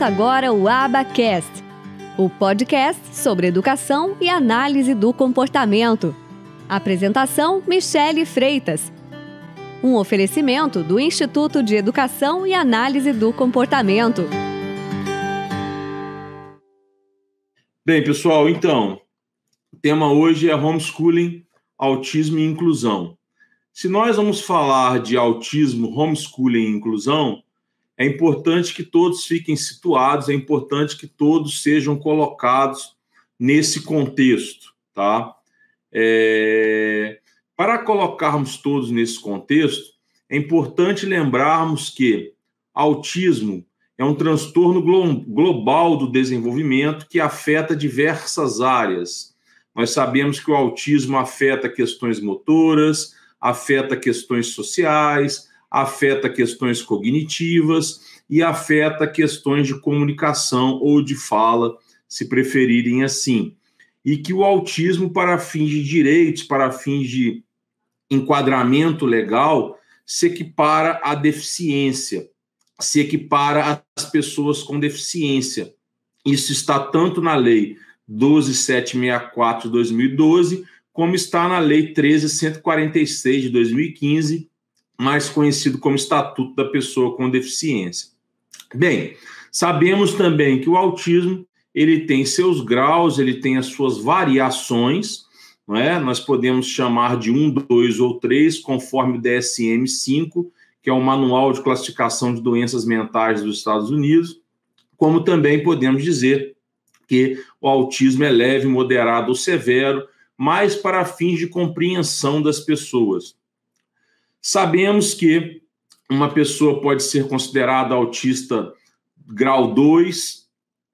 Começa agora o Abacast, o podcast sobre educação e análise do comportamento. Apresentação: Michele Freitas. Um oferecimento do Instituto de Educação e Análise do Comportamento. Bem, pessoal, então, o tema hoje é homeschooling, autismo e inclusão. Se nós vamos falar de autismo, homeschooling e inclusão, é importante que todos fiquem situados, é importante que todos sejam colocados nesse contexto, tá? É... Para colocarmos todos nesse contexto, é importante lembrarmos que autismo é um transtorno glo global do desenvolvimento que afeta diversas áreas. Nós sabemos que o autismo afeta questões motoras, afeta questões sociais, afeta questões cognitivas e afeta questões de comunicação ou de fala, se preferirem assim. E que o autismo, para fins de direitos, para fins de enquadramento legal, se equipara à deficiência, se equipara às pessoas com deficiência. Isso está tanto na Lei 12764 de 2012, como está na Lei 13146 de 2015, mais conhecido como Estatuto da Pessoa com Deficiência. Bem, sabemos também que o autismo ele tem seus graus, ele tem as suas variações, não é? Nós podemos chamar de um, dois ou três, conforme o DSM-5, que é o Manual de Classificação de Doenças Mentais dos Estados Unidos, como também podemos dizer que o autismo é leve, moderado ou severo, mais para fins de compreensão das pessoas. Sabemos que uma pessoa pode ser considerada autista grau 2,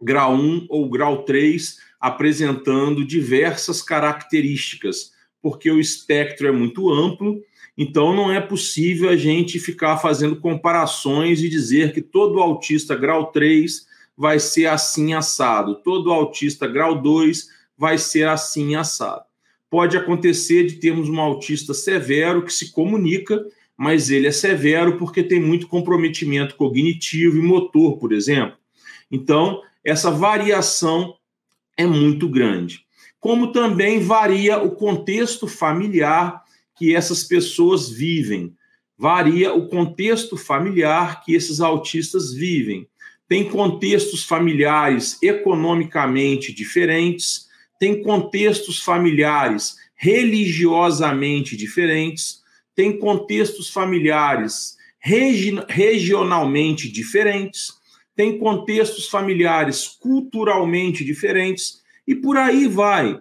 grau 1 ou grau 3, apresentando diversas características, porque o espectro é muito amplo, então não é possível a gente ficar fazendo comparações e dizer que todo autista grau 3 vai ser assim assado, todo autista grau 2 vai ser assim assado pode acontecer de termos um autista severo que se comunica, mas ele é severo porque tem muito comprometimento cognitivo e motor, por exemplo. Então, essa variação é muito grande. Como também varia o contexto familiar que essas pessoas vivem, varia o contexto familiar que esses autistas vivem. Tem contextos familiares economicamente diferentes, tem contextos familiares religiosamente diferentes, tem contextos familiares regi regionalmente diferentes, tem contextos familiares culturalmente diferentes e por aí vai.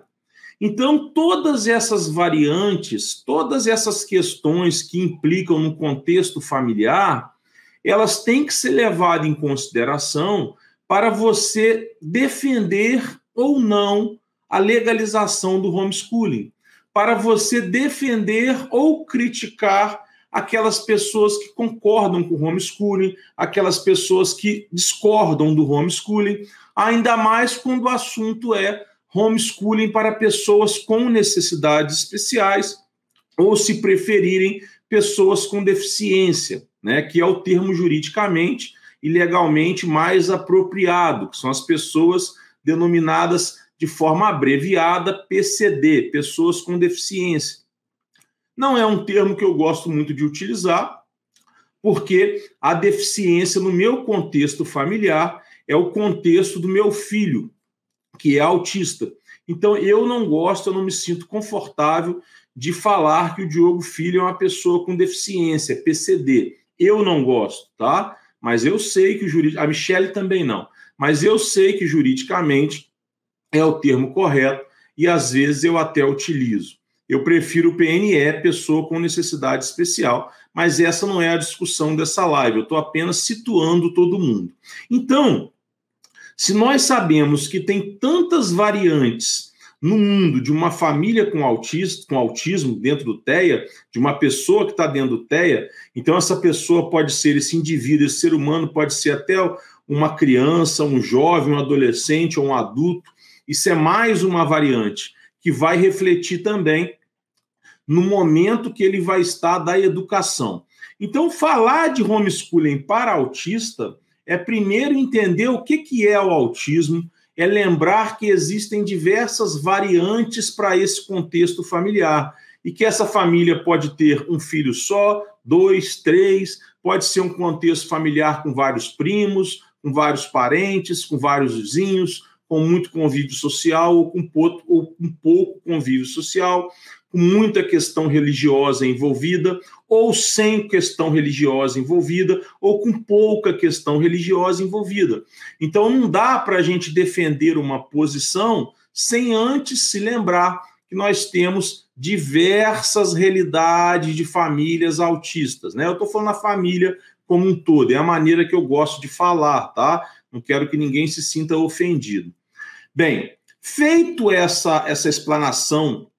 Então, todas essas variantes, todas essas questões que implicam no contexto familiar, elas têm que ser levadas em consideração para você defender ou não a legalização do homeschooling, para você defender ou criticar aquelas pessoas que concordam com o homeschooling, aquelas pessoas que discordam do homeschooling, ainda mais quando o assunto é homeschooling para pessoas com necessidades especiais ou, se preferirem, pessoas com deficiência, né, que é o termo juridicamente e legalmente mais apropriado, que são as pessoas denominadas de forma abreviada PCD, pessoas com deficiência. Não é um termo que eu gosto muito de utilizar, porque a deficiência, no meu contexto familiar, é o contexto do meu filho, que é autista. Então, eu não gosto, eu não me sinto confortável de falar que o Diogo Filho é uma pessoa com deficiência, PCD. Eu não gosto, tá? Mas eu sei que jurídico. A Michelle também não. Mas eu sei que juridicamente é o termo correto e às vezes eu até utilizo. Eu prefiro PNE, pessoa com necessidade especial, mas essa não é a discussão dessa live, eu estou apenas situando todo mundo. Então, se nós sabemos que tem tantas variantes no mundo de uma família com, autista, com autismo dentro do TEA, de uma pessoa que está dentro do TEA, então essa pessoa pode ser esse indivíduo, esse ser humano pode ser até uma criança, um jovem, um adolescente ou um adulto, isso é mais uma variante que vai refletir também no momento que ele vai estar da educação. Então, falar de homeschooling para autista é primeiro entender o que, que é o autismo, é lembrar que existem diversas variantes para esse contexto familiar e que essa família pode ter um filho só, dois, três, pode ser um contexto familiar com vários primos, com vários parentes, com vários vizinhos, com muito convívio social ou com pouco, ou com pouco convívio social, com muita questão religiosa envolvida, ou sem questão religiosa envolvida, ou com pouca questão religiosa envolvida. Então, não dá para a gente defender uma posição sem antes se lembrar que nós temos diversas realidades de famílias autistas. Né? Eu estou falando da família como um todo, é a maneira que eu gosto de falar, tá? Não quero que ninguém se sinta ofendido. Bem, feito essa, essa explanação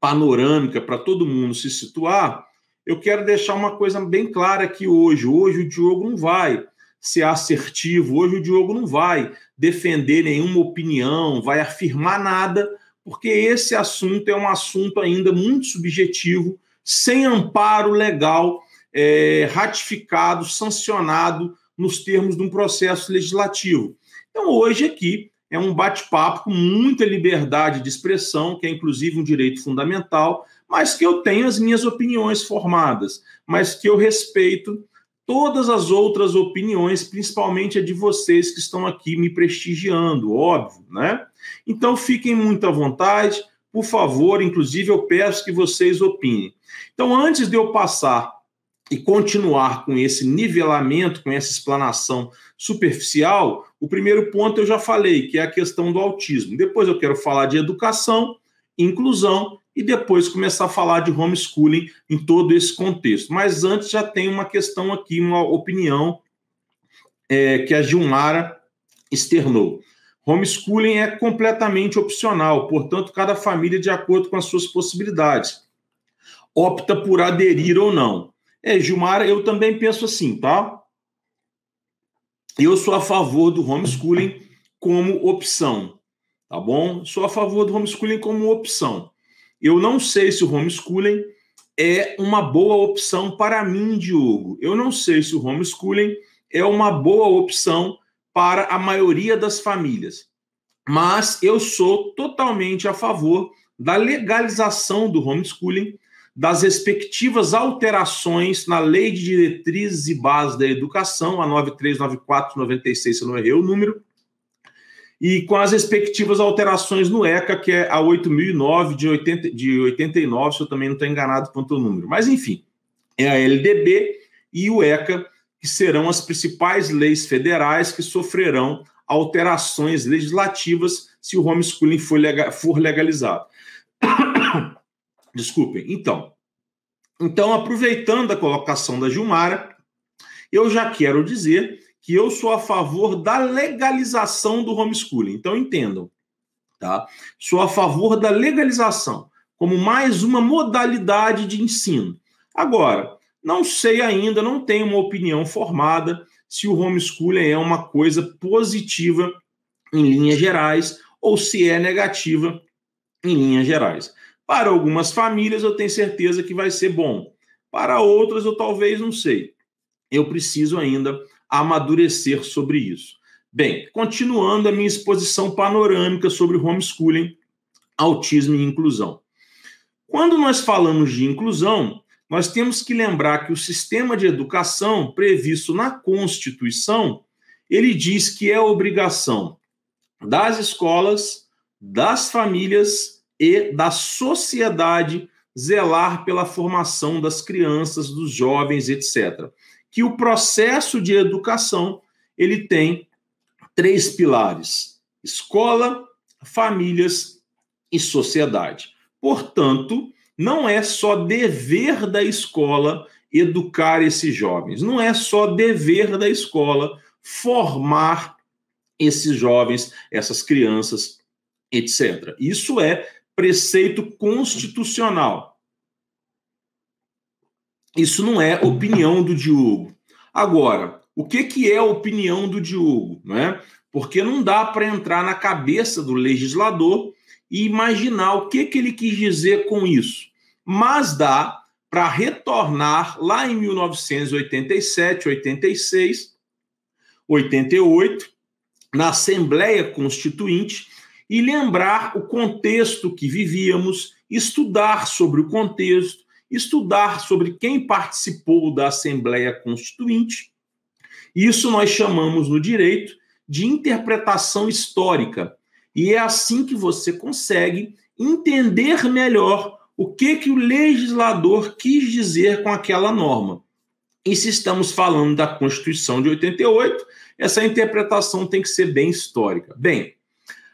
panorâmica para todo mundo se situar, eu quero deixar uma coisa bem clara aqui hoje. Hoje o Diogo não vai ser assertivo, hoje o Diogo não vai defender nenhuma opinião, vai afirmar nada, porque esse assunto é um assunto ainda muito subjetivo, sem amparo legal, é, ratificado, sancionado nos termos de um processo legislativo. Então, hoje aqui é um bate-papo com muita liberdade de expressão, que é inclusive um direito fundamental, mas que eu tenho as minhas opiniões formadas, mas que eu respeito todas as outras opiniões, principalmente a de vocês que estão aqui me prestigiando, óbvio, né? Então fiquem muito à vontade, por favor, inclusive eu peço que vocês opinem. Então, antes de eu passar e continuar com esse nivelamento, com essa explanação superficial, o primeiro ponto eu já falei, que é a questão do autismo. Depois eu quero falar de educação, inclusão e depois começar a falar de homeschooling em todo esse contexto. Mas antes já tem uma questão aqui, uma opinião é, que a Gilmara externou. Homeschooling é completamente opcional, portanto, cada família, de acordo com as suas possibilidades, opta por aderir ou não. É, Gilmara, eu também penso assim, tá? Eu sou a favor do homeschooling como opção, tá bom? Sou a favor do homeschooling como opção. Eu não sei se o homeschooling é uma boa opção para mim, Diogo. Eu não sei se o homeschooling é uma boa opção para a maioria das famílias. Mas eu sou totalmente a favor da legalização do homeschooling das respectivas alterações na Lei de Diretrizes e Bases da Educação, a 9394-96, se eu não errei o número, e com as respectivas alterações no ECA, que é a 8009 de, 80, de 89, se eu também não estou enganado quanto ao número. Mas, enfim, é a LDB e o ECA, que serão as principais leis federais que sofrerão alterações legislativas se o homeschooling for legalizado. Desculpem. Então, então, aproveitando a colocação da Gilmara, eu já quero dizer que eu sou a favor da legalização do homeschooling. Então, entendam, tá? Sou a favor da legalização como mais uma modalidade de ensino. Agora, não sei ainda, não tenho uma opinião formada se o homeschooling é uma coisa positiva em linhas gerais ou se é negativa em linhas gerais. Para algumas famílias, eu tenho certeza que vai ser bom. Para outras, eu talvez não sei. Eu preciso ainda amadurecer sobre isso. Bem, continuando a minha exposição panorâmica sobre homeschooling, autismo e inclusão. Quando nós falamos de inclusão, nós temos que lembrar que o sistema de educação previsto na Constituição, ele diz que é obrigação das escolas, das famílias e da sociedade zelar pela formação das crianças, dos jovens, etc. Que o processo de educação ele tem três pilares: escola, famílias e sociedade. Portanto, não é só dever da escola educar esses jovens, não é só dever da escola formar esses jovens, essas crianças, etc. Isso é preceito constitucional. Isso não é opinião do Diogo. Agora, o que, que é a opinião do Diogo? Não é? Porque não dá para entrar na cabeça do legislador e imaginar o que, que ele quis dizer com isso. Mas dá para retornar lá em 1987, 86, 88, na Assembleia Constituinte, e lembrar o contexto que vivíamos, estudar sobre o contexto, estudar sobre quem participou da Assembleia Constituinte. Isso nós chamamos no direito de interpretação histórica. E é assim que você consegue entender melhor o que, que o legislador quis dizer com aquela norma. E se estamos falando da Constituição de 88, essa interpretação tem que ser bem histórica. Bem,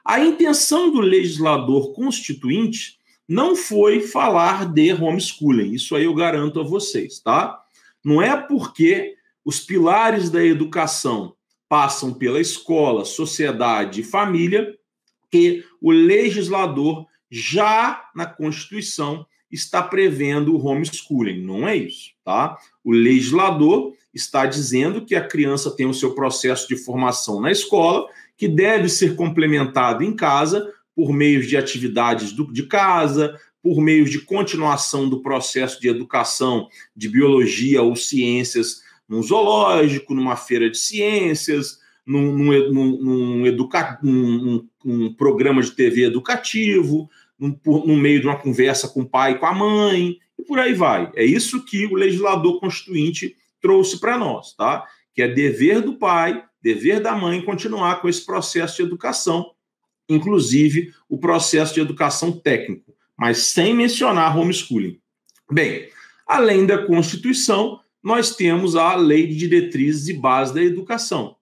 a intenção do legislador constituinte não foi falar de homeschooling, isso aí eu garanto a vocês, tá? Não é porque os pilares da educação passam pela escola, sociedade e família que o legislador já na Constituição está prevendo o homeschooling. Não é isso, tá? O legislador está dizendo que a criança tem o seu processo de formação na escola, que deve ser complementado em casa por meios de atividades do, de casa, por meios de continuação do processo de educação de biologia ou ciências num zoológico, numa feira de ciências, num, num, num, educa, num, num programa de TV educativo, no meio de uma conversa com o pai e com a mãe, e por aí vai. É isso que o legislador constituinte trouxe para nós, tá? Que é dever do pai, dever da mãe continuar com esse processo de educação, inclusive o processo de educação técnico, mas sem mencionar homeschooling. Bem, além da Constituição, nós temos a Lei de Diretrizes e Bases da Educação.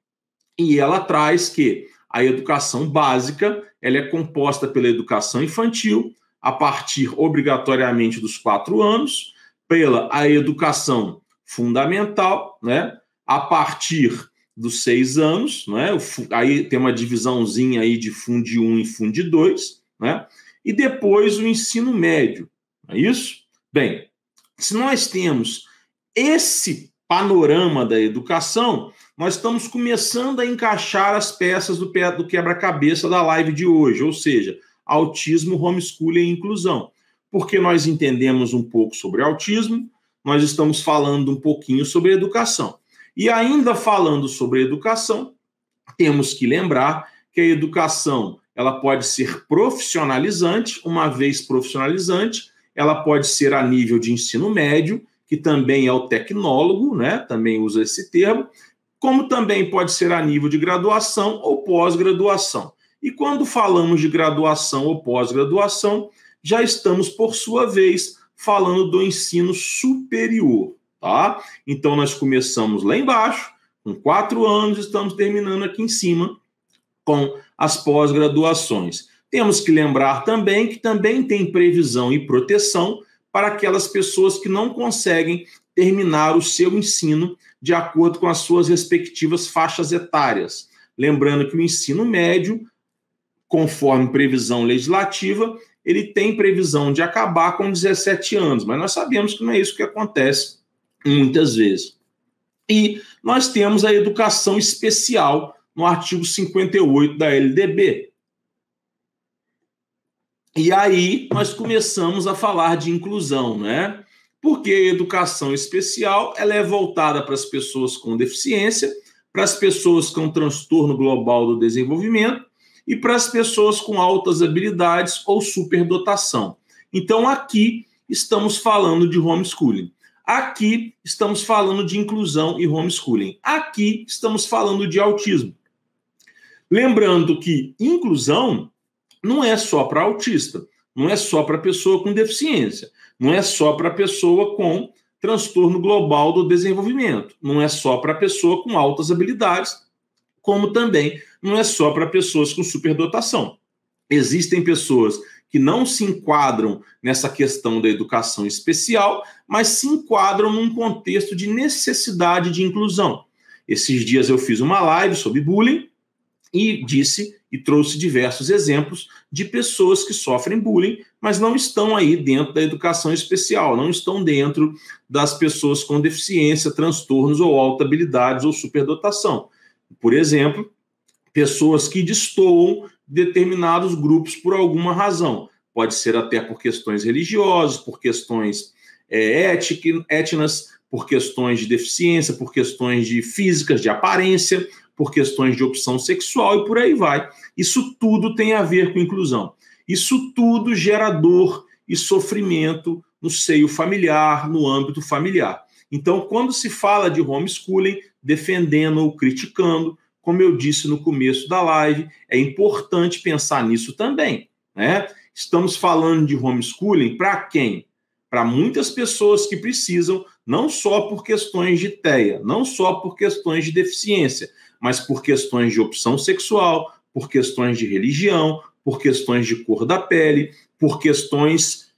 E ela traz que a educação básica ela é composta pela educação infantil, a partir obrigatoriamente dos quatro anos, pela a educação fundamental, né? A partir dos seis anos, né? Aí tem uma divisãozinha aí de Fundi 1 e Fundi 2, né? E depois o ensino médio, é isso? Bem, se nós temos esse panorama da educação, nós estamos começando a encaixar as peças do, do quebra-cabeça da live de hoje, ou seja, autismo, homeschooling e inclusão. Porque nós entendemos um pouco sobre autismo, nós estamos falando um pouquinho sobre educação. E ainda falando sobre educação, temos que lembrar que a educação ela pode ser profissionalizante, uma vez profissionalizante, ela pode ser a nível de ensino médio, que também é o tecnólogo, né? Também usa esse termo, como também pode ser a nível de graduação ou pós-graduação. E quando falamos de graduação ou pós-graduação, já estamos, por sua vez, falando do ensino superior, tá? Então, nós começamos lá embaixo, com quatro anos, estamos terminando aqui em cima com as pós-graduações. Temos que lembrar também que também tem previsão e proteção para aquelas pessoas que não conseguem terminar o seu ensino de acordo com as suas respectivas faixas etárias. Lembrando que o ensino médio, conforme previsão legislativa, ele tem previsão de acabar com 17 anos, mas nós sabemos que não é isso que acontece muitas vezes. E nós temos a educação especial no artigo 58 da LDB. E aí nós começamos a falar de inclusão, né? porque a educação especial ela é voltada para as pessoas com deficiência, para as pessoas com transtorno global do desenvolvimento e para as pessoas com altas habilidades ou superdotação. Então, aqui estamos falando de homeschooling. Aqui estamos falando de inclusão e homeschooling. Aqui estamos falando de autismo. Lembrando que inclusão não é só para autista, não é só para pessoa com deficiência. Não é só para pessoa com transtorno global do desenvolvimento, não é só para pessoa com altas habilidades, como também não é só para pessoas com superdotação. Existem pessoas que não se enquadram nessa questão da educação especial, mas se enquadram num contexto de necessidade de inclusão. Esses dias eu fiz uma live sobre bullying e disse e trouxe diversos exemplos de pessoas que sofrem bullying, mas não estão aí dentro da educação especial, não estão dentro das pessoas com deficiência, transtornos ou alta habilidades ou superdotação. Por exemplo, pessoas que destoam determinados grupos por alguma razão. Pode ser até por questões religiosas, por questões é, étnicas, por questões de deficiência, por questões de físicas, de aparência, por questões de opção sexual e por aí vai. Isso tudo tem a ver com inclusão. Isso tudo gera dor e sofrimento no seio familiar, no âmbito familiar. Então, quando se fala de homeschooling, defendendo ou criticando, como eu disse no começo da live, é importante pensar nisso também. Né? Estamos falando de homeschooling para quem? Para muitas pessoas que precisam, não só por questões de TEA, não só por questões de deficiência, mas por questões de opção sexual, por questões de religião, por questões de cor da pele, por questões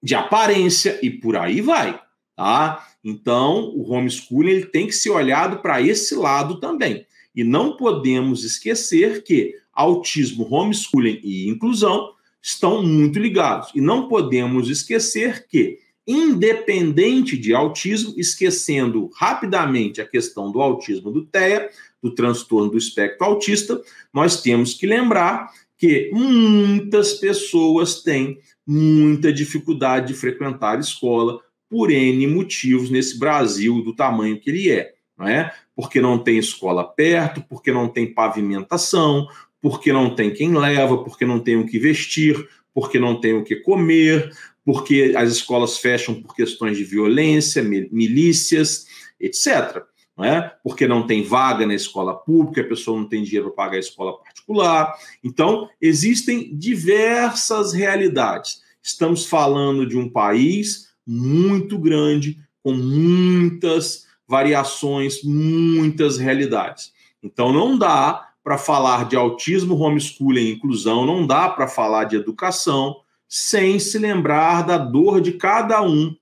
de aparência e por aí vai, tá? Então, o homeschooling ele tem que ser olhado para esse lado também. E não podemos esquecer que autismo, homeschooling e inclusão estão muito ligados. E não podemos esquecer que, independente de autismo, esquecendo rapidamente a questão do autismo do TEA, do transtorno do espectro autista, nós temos que lembrar que muitas pessoas têm muita dificuldade de frequentar escola por N motivos nesse Brasil do tamanho que ele é, não é? Porque não tem escola perto, porque não tem pavimentação, porque não tem quem leva, porque não tem o que vestir, porque não tem o que comer, porque as escolas fecham por questões de violência, milícias, etc. Não é? Porque não tem vaga na escola pública, a pessoa não tem dinheiro para pagar a escola particular. Então, existem diversas realidades. Estamos falando de um país muito grande, com muitas variações, muitas realidades. Então, não dá para falar de autismo, homeschooling inclusão, não dá para falar de educação sem se lembrar da dor de cada um,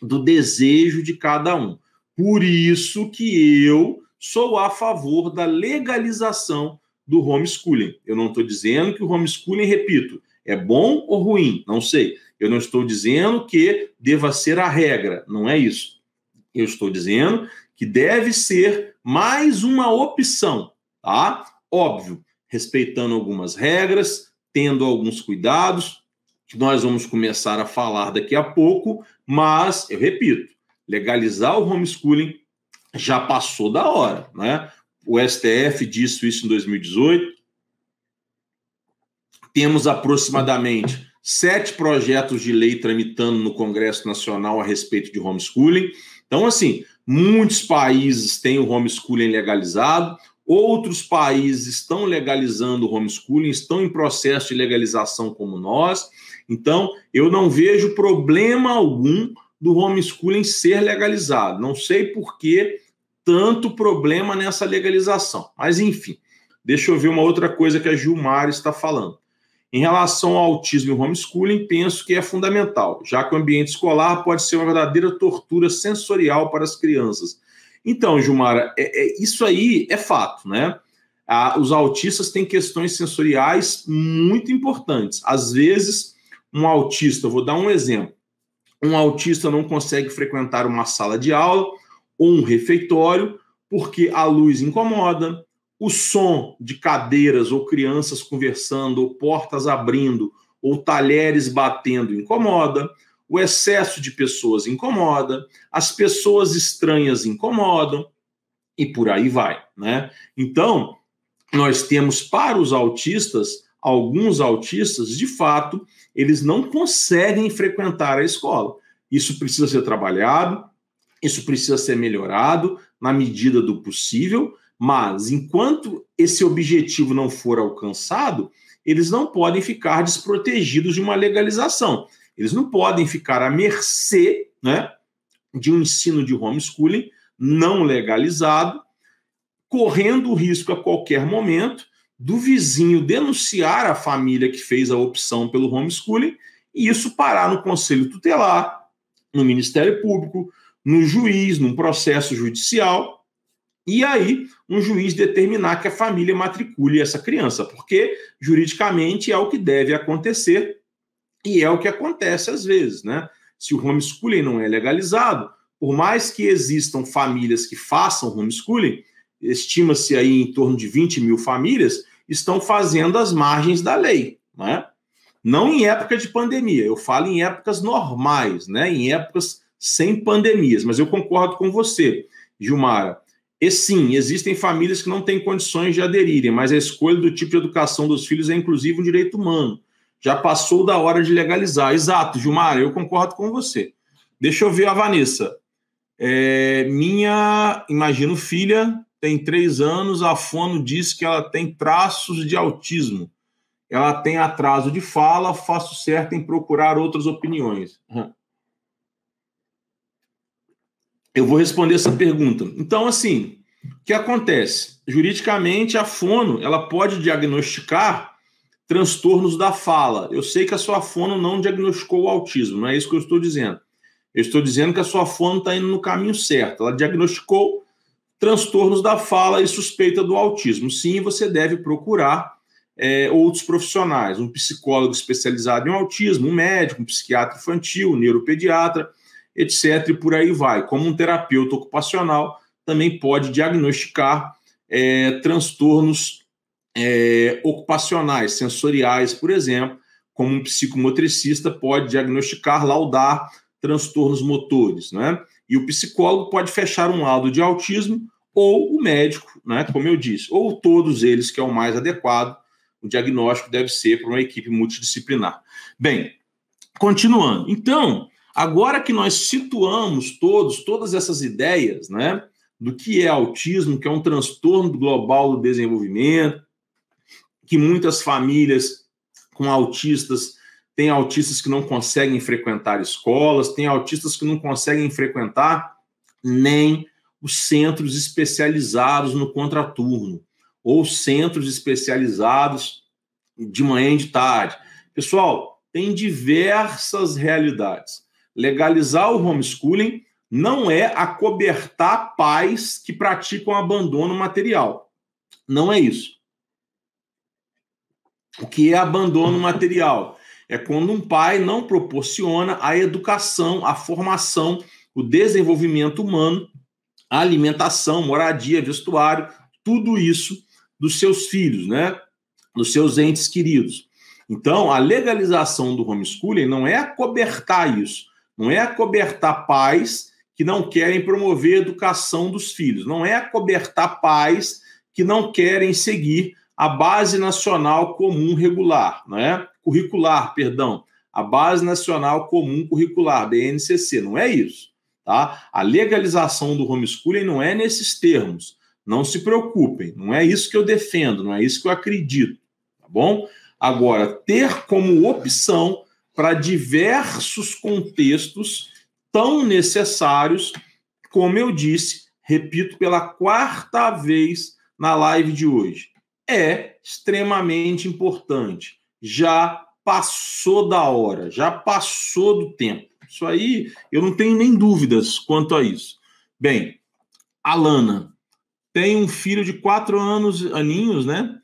do desejo de cada um. Por isso que eu sou a favor da legalização do homeschooling. Eu não estou dizendo que o homeschooling, repito, é bom ou ruim, não sei. Eu não estou dizendo que deva ser a regra, não é isso. Eu estou dizendo que deve ser mais uma opção, tá? Óbvio, respeitando algumas regras, tendo alguns cuidados, que nós vamos começar a falar daqui a pouco, mas, eu repito, legalizar o homeschooling já passou da hora, né? O STF disse isso em 2018. Temos aproximadamente sete projetos de lei tramitando no Congresso Nacional a respeito de homeschooling. Então, assim, muitos países têm o homeschooling legalizado. Outros países estão legalizando o homeschooling, estão em processo de legalização como nós. Então, eu não vejo problema algum do homeschooling ser legalizado. Não sei por que tanto problema nessa legalização. Mas, enfim, deixa eu ver uma outra coisa que a Gilmar está falando. Em relação ao autismo e homeschooling, penso que é fundamental, já que o ambiente escolar pode ser uma verdadeira tortura sensorial para as crianças então, Gilmara, é, é, isso aí é fato, né? Os autistas têm questões sensoriais muito importantes. Às vezes, um autista, vou dar um exemplo, um autista não consegue frequentar uma sala de aula ou um refeitório porque a luz incomoda, o som de cadeiras ou crianças conversando, ou portas abrindo, ou talheres batendo incomoda o excesso de pessoas incomoda, as pessoas estranhas incomodam e por aí vai, né? Então, nós temos para os autistas, alguns autistas, de fato, eles não conseguem frequentar a escola. Isso precisa ser trabalhado, isso precisa ser melhorado na medida do possível, mas enquanto esse objetivo não for alcançado, eles não podem ficar desprotegidos de uma legalização. Eles não podem ficar à mercê né, de um ensino de homeschooling não legalizado, correndo o risco a qualquer momento do vizinho denunciar a família que fez a opção pelo homeschooling e isso parar no conselho tutelar, no Ministério Público, no juiz, num processo judicial, e aí um juiz determinar que a família matricule essa criança, porque juridicamente é o que deve acontecer e é o que acontece às vezes, né? Se o homeschooling não é legalizado, por mais que existam famílias que façam homeschooling, estima-se aí em torno de 20 mil famílias, estão fazendo as margens da lei, né? Não em época de pandemia, eu falo em épocas normais, né? Em épocas sem pandemias, mas eu concordo com você, Gilmara. E sim, existem famílias que não têm condições de aderirem, mas a escolha do tipo de educação dos filhos é inclusive um direito humano. Já passou da hora de legalizar. Exato, Gilmar, eu concordo com você. Deixa eu ver a Vanessa. É, minha, imagino, filha tem três anos, a fono diz que ela tem traços de autismo. Ela tem atraso de fala, faço certo em procurar outras opiniões. Eu vou responder essa pergunta. Então, assim, o que acontece? Juridicamente, a fono ela pode diagnosticar transtornos da fala. Eu sei que a sua fono não diagnosticou o autismo, não é isso que eu estou dizendo. Eu estou dizendo que a sua fono está indo no caminho certo. Ela diagnosticou transtornos da fala e suspeita do autismo. Sim, você deve procurar é, outros profissionais, um psicólogo especializado em autismo, um médico, um psiquiatra infantil, um neuropediatra, etc. E por aí vai. Como um terapeuta ocupacional, também pode diagnosticar é, transtornos é, ocupacionais, sensoriais, por exemplo, como um psicomotricista pode diagnosticar, laudar transtornos motores, né? E o psicólogo pode fechar um laudo de autismo ou o médico, né? Como eu disse, ou todos eles, que é o mais adequado. O diagnóstico deve ser para uma equipe multidisciplinar. Bem, continuando. Então, agora que nós situamos todos, todas essas ideias, né? Do que é autismo, que é um transtorno global do desenvolvimento, que muitas famílias com autistas tem autistas que não conseguem frequentar escolas, tem autistas que não conseguem frequentar nem os centros especializados no contraturno, ou centros especializados de manhã e de tarde. Pessoal, tem diversas realidades. Legalizar o homeschooling não é acobertar pais que praticam abandono material. Não é isso. O que é abandono material? é quando um pai não proporciona a educação, a formação, o desenvolvimento humano, a alimentação, moradia, vestuário, tudo isso dos seus filhos, né? Dos seus entes queridos. Então, a legalização do homeschooling não é acobertar isso, não é acobertar pais que não querem promover a educação dos filhos, não é acobertar pais que não querem seguir a base nacional comum regular, né? curricular, perdão, a Base Nacional Comum Curricular, BNCC, não é isso, tá? A legalização do homeschooling não é nesses termos. Não se preocupem, não é isso que eu defendo, não é isso que eu acredito, tá bom? Agora, ter como opção para diversos contextos tão necessários, como eu disse, repito pela quarta vez na live de hoje, é extremamente importante já passou da hora, já passou do tempo. Isso aí, eu não tenho nem dúvidas quanto a isso. Bem, Alana tem um filho de quatro anos, aninhos, né?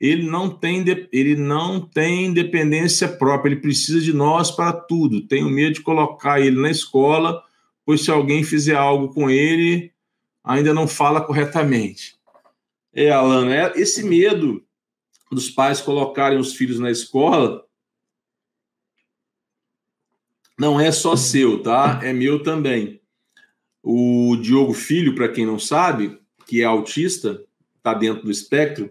Ele não tem ele não tem independência própria, ele precisa de nós para tudo. Tenho medo de colocar ele na escola, pois se alguém fizer algo com ele, ainda não fala corretamente. É, Alana, é, esse medo dos pais colocarem os filhos na escola não é só seu, tá? É meu também. O Diogo Filho, para quem não sabe, que é autista, está dentro do espectro,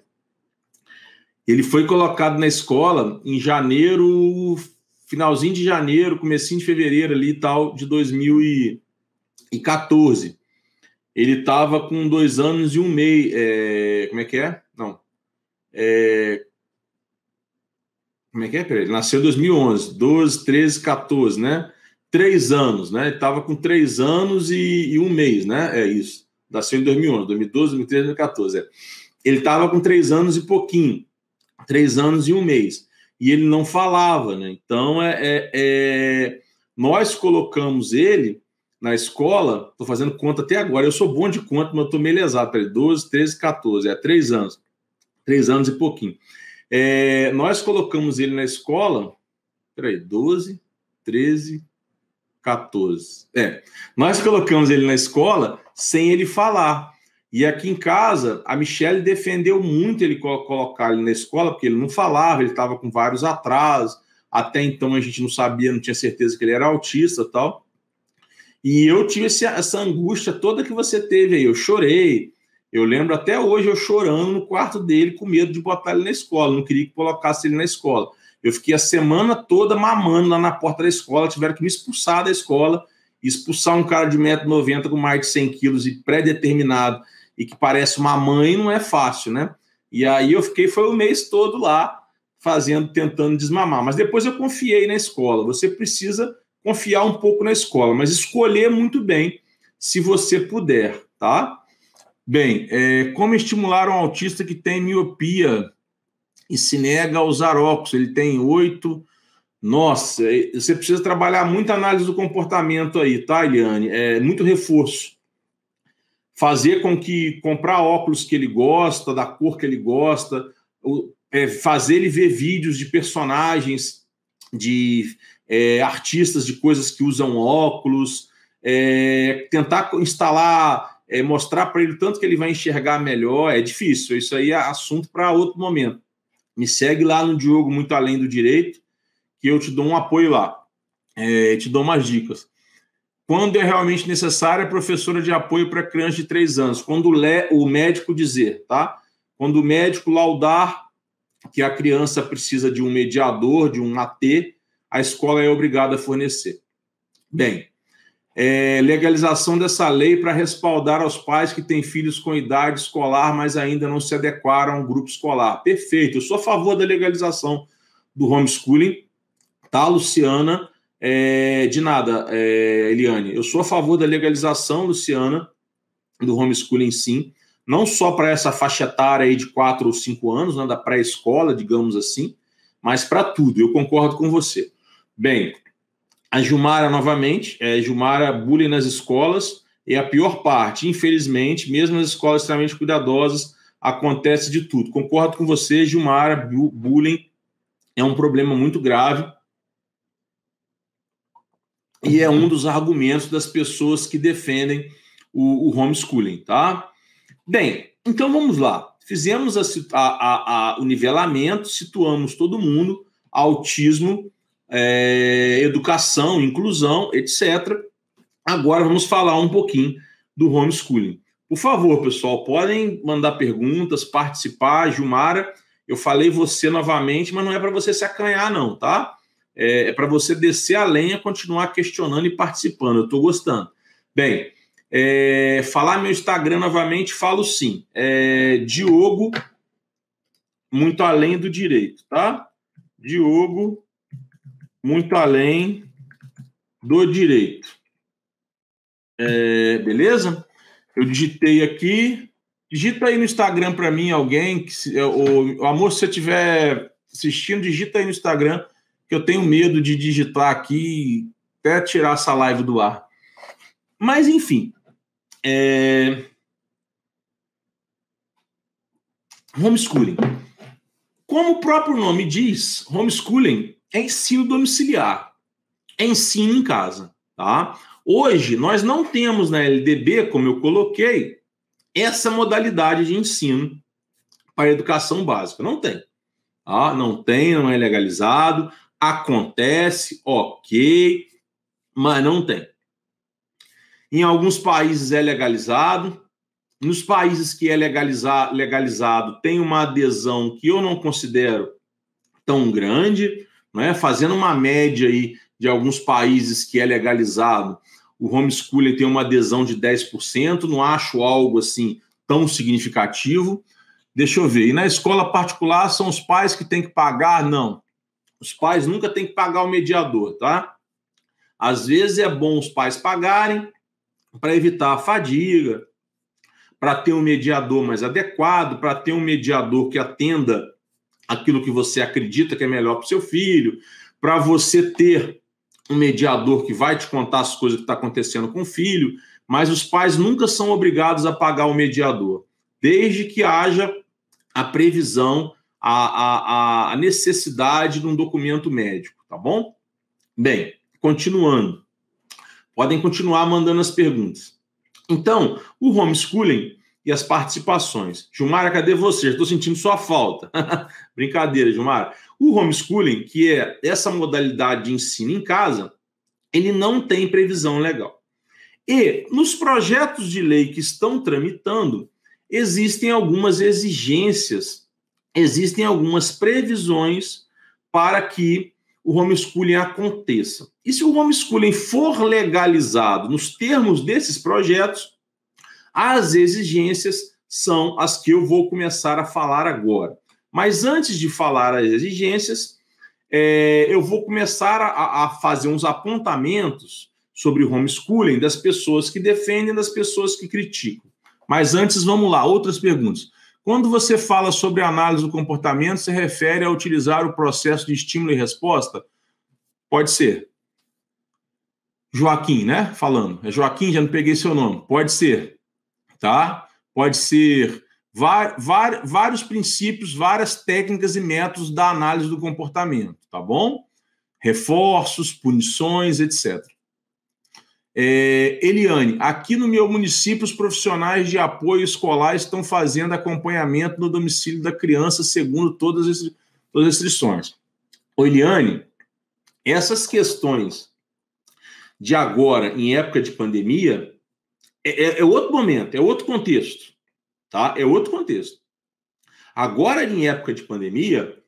ele foi colocado na escola em janeiro, finalzinho de janeiro, comecinho de fevereiro ali e tal, de 2014. Ele estava com dois anos e um mês. É, como é que é? Não. É... Como é que é? Ele nasceu em 2011, 12, 13, 14, né? Três anos, né? Estava com três anos e, e, um mês, né? É isso. Nasceu em 2011, 2012, 2013, 2014. É. Ele estava com três anos e pouquinho, três anos e um mês. E ele não falava, né? Então, é, é, é... nós colocamos ele na escola, estou fazendo conta até agora, eu sou bom de conta, mas estou meio lesado, peraí, 12, 13, 14, é três anos três anos e pouquinho. É, nós colocamos ele na escola, peraí, 12, 13, 14. É, nós colocamos ele na escola sem ele falar. E aqui em casa, a Michelle defendeu muito ele colocar ele na escola, porque ele não falava, ele estava com vários atrasos. Até então a gente não sabia, não tinha certeza que ele era autista tal. E eu tive esse, essa angústia toda que você teve aí. Eu chorei. Eu lembro até hoje eu chorando no quarto dele, com medo de botar ele na escola. Não queria que colocasse ele na escola. Eu fiquei a semana toda mamando lá na porta da escola. Tiveram que me expulsar da escola. Expulsar um cara de 1,90m com mais de 100 quilos e pré-determinado e que parece uma mãe não é fácil, né? E aí eu fiquei, foi o mês todo lá fazendo, tentando desmamar. Mas depois eu confiei na escola. Você precisa confiar um pouco na escola, mas escolher muito bem, se você puder, tá? Bem, é, como estimular um autista que tem miopia e se nega a usar óculos? Ele tem oito. Nossa, é, você precisa trabalhar muita análise do comportamento aí, tá, Eliane? É muito reforço. Fazer com que comprar óculos que ele gosta, da cor que ele gosta, é, fazer ele ver vídeos de personagens, de é, artistas de coisas que usam óculos, é, tentar instalar, é, mostrar para ele tanto que ele vai enxergar melhor, é difícil. Isso aí é assunto para outro momento. Me segue lá no Diogo Muito Além do Direito, que eu te dou um apoio lá, é, te dou umas dicas. Quando é realmente necessário, é professora de apoio para criança de três anos. Quando o médico dizer, tá? Quando o médico laudar que a criança precisa de um mediador, de um AT, a escola é obrigada a fornecer. Bem, é, legalização dessa lei para respaldar aos pais que têm filhos com idade escolar, mas ainda não se adequaram a um grupo escolar. Perfeito, eu sou a favor da legalização do homeschooling, tá, Luciana? É, de nada, é, Eliane. Eu sou a favor da legalização, Luciana, do homeschooling, sim. Não só para essa faixa etária aí de 4 ou 5 anos, né, da pré-escola, digamos assim, mas para tudo. Eu concordo com você. Bem, a Gilmara novamente, é, Gilmara bullying nas escolas é a pior parte. Infelizmente, mesmo nas escolas extremamente cuidadosas, acontece de tudo. Concordo com você, Gilmara, bullying é um problema muito grave e é um dos argumentos das pessoas que defendem o, o homeschooling, tá? Bem, então vamos lá. Fizemos a, a, a, o nivelamento, situamos todo mundo, autismo é, educação, inclusão, etc. Agora vamos falar um pouquinho do homeschooling. Por favor, pessoal, podem mandar perguntas, participar. Gilmara, eu falei você novamente, mas não é para você se acanhar, não, tá? É, é para você descer a lenha, continuar questionando e participando. Eu estou gostando. Bem, é, falar meu Instagram novamente, falo sim. É, Diogo, muito além do direito, tá? Diogo muito além do direito. É, beleza? Eu digitei aqui. Digita aí no Instagram para mim alguém que se, o amor se você estiver assistindo, digita aí no Instagram que eu tenho medo de digitar aqui até tirar essa live do ar. Mas enfim, é... homeschooling. Como o próprio nome diz, homeschooling é ensino domiciliar, é ensino em casa, tá? Hoje nós não temos na LDB, como eu coloquei, essa modalidade de ensino para educação básica, não tem. Tá? Não tem, não é legalizado, acontece, ok, mas não tem. Em alguns países é legalizado, nos países que é legaliza legalizado tem uma adesão que eu não considero tão grande, né? fazendo uma média aí de alguns países que é legalizado, o homeschooling tem uma adesão de 10%, não acho algo assim tão significativo. Deixa eu ver. E na escola particular são os pais que têm que pagar? Não. Os pais nunca têm que pagar o mediador, tá? Às vezes é bom os pais pagarem para evitar a fadiga, para ter um mediador mais adequado, para ter um mediador que atenda aquilo que você acredita que é melhor para o seu filho, para você ter um mediador que vai te contar as coisas que está acontecendo com o filho, mas os pais nunca são obrigados a pagar o mediador, desde que haja a previsão, a, a, a necessidade de um documento médico, tá bom? Bem, continuando. Podem continuar mandando as perguntas. Então, o homeschooling e as participações. Gilmara, cadê você? Estou sentindo sua falta. Brincadeira, Gilmara. O homeschooling, que é essa modalidade de ensino em casa, ele não tem previsão legal. E nos projetos de lei que estão tramitando, existem algumas exigências, existem algumas previsões para que o homeschooling aconteça. E se o homeschooling for legalizado nos termos desses projetos, as exigências são as que eu vou começar a falar agora. Mas antes de falar as exigências, é, eu vou começar a, a fazer uns apontamentos sobre homeschooling das pessoas que defendem das pessoas que criticam. Mas antes, vamos lá, outras perguntas. Quando você fala sobre análise do comportamento, se refere a utilizar o processo de estímulo e resposta? Pode ser. Joaquim, né? Falando. É Joaquim, já não peguei seu nome. Pode ser. Tá? Pode ser vários princípios, várias técnicas e métodos da análise do comportamento, tá bom? Reforços, punições, etc. É, Eliane, aqui no meu município, os profissionais de apoio escolar estão fazendo acompanhamento no domicílio da criança, segundo todas as, todas as restrições. Ô, Eliane, essas questões de agora, em época de pandemia, é, é, é outro momento, é outro contexto, tá? É outro contexto. Agora, em época de pandemia,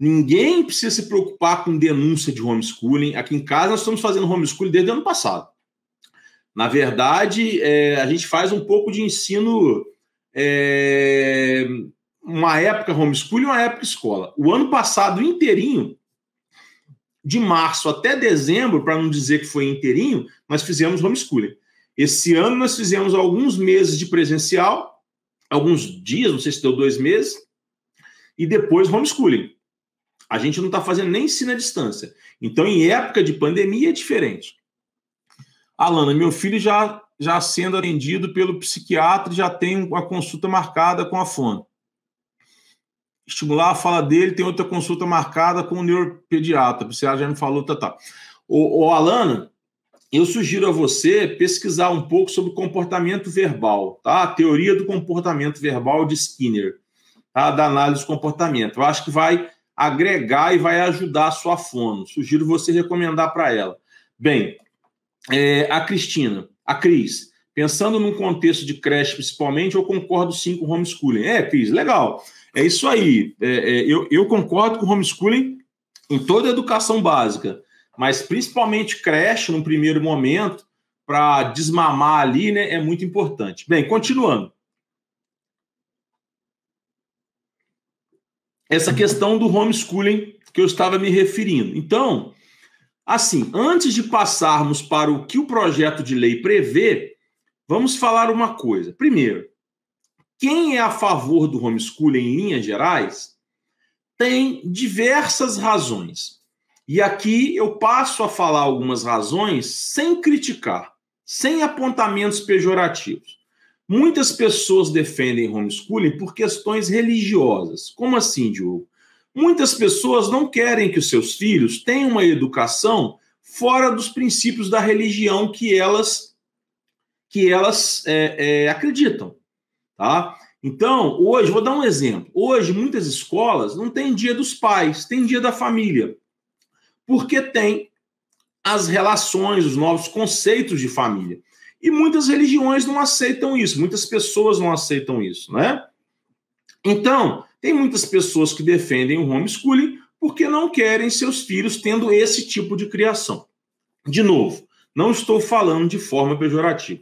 ninguém precisa se preocupar com denúncia de homeschooling. Aqui em casa, nós estamos fazendo homeschooling desde o ano passado. Na verdade, é, a gente faz um pouco de ensino, é, uma época homeschool e uma época escola. O ano passado inteirinho, de março até dezembro, para não dizer que foi inteirinho, nós fizemos homeschooling. Esse ano nós fizemos alguns meses de presencial, alguns dias, não sei se deu dois meses, e depois homeschooling. A gente não está fazendo nem ensino à distância. Então, em época de pandemia, é diferente. Alana, meu filho já, já sendo atendido pelo psiquiatra já tem a consulta marcada com a fono. Estimular a fala dele, tem outra consulta marcada com o neuropediatra. Psiquiatra já me falou, tá, tá. O Alana, eu sugiro a você pesquisar um pouco sobre comportamento verbal, tá? A teoria do comportamento verbal de Skinner, tá? Da análise do comportamento. Eu acho que vai agregar e vai ajudar a sua fono. Sugiro você recomendar para ela. Bem, é, a Cristina, a Cris, pensando num contexto de creche principalmente, eu concordo sim com homeschooling. É, Cris, legal. É isso aí. É, é, eu, eu concordo com homeschooling em toda a educação básica, mas principalmente creche, num primeiro momento, para desmamar ali, né, é muito importante. Bem, continuando. Essa questão do homeschooling que eu estava me referindo. Então, Assim, antes de passarmos para o que o projeto de lei prevê, vamos falar uma coisa. Primeiro, quem é a favor do homeschooling em linhas gerais tem diversas razões. E aqui eu passo a falar algumas razões sem criticar, sem apontamentos pejorativos. Muitas pessoas defendem homeschooling por questões religiosas. Como assim, Diogo? Muitas pessoas não querem que os seus filhos tenham uma educação fora dos princípios da religião que elas que elas é, é, acreditam, tá? Então, hoje, vou dar um exemplo. Hoje, muitas escolas não têm dia dos pais, tem dia da família, porque tem as relações, os novos conceitos de família. E muitas religiões não aceitam isso, muitas pessoas não aceitam isso, né? Então, tem muitas pessoas que defendem o homeschooling porque não querem seus filhos tendo esse tipo de criação. De novo, não estou falando de forma pejorativa.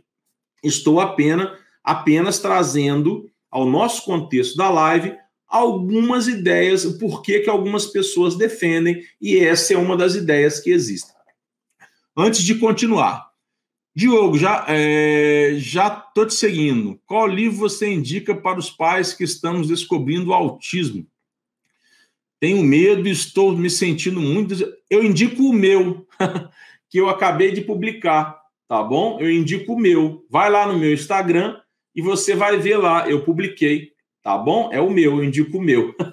Estou apenas, apenas trazendo ao nosso contexto da live algumas ideias, porquê que algumas pessoas defendem, e essa é uma das ideias que existem. Antes de continuar, Diogo, já é, já tô te seguindo. Qual livro você indica para os pais que estamos descobrindo o autismo? Tenho medo estou me sentindo muito. Eu indico o meu, que eu acabei de publicar, tá bom? Eu indico o meu. Vai lá no meu Instagram e você vai ver lá. Eu publiquei, tá bom? É o meu, eu indico o meu.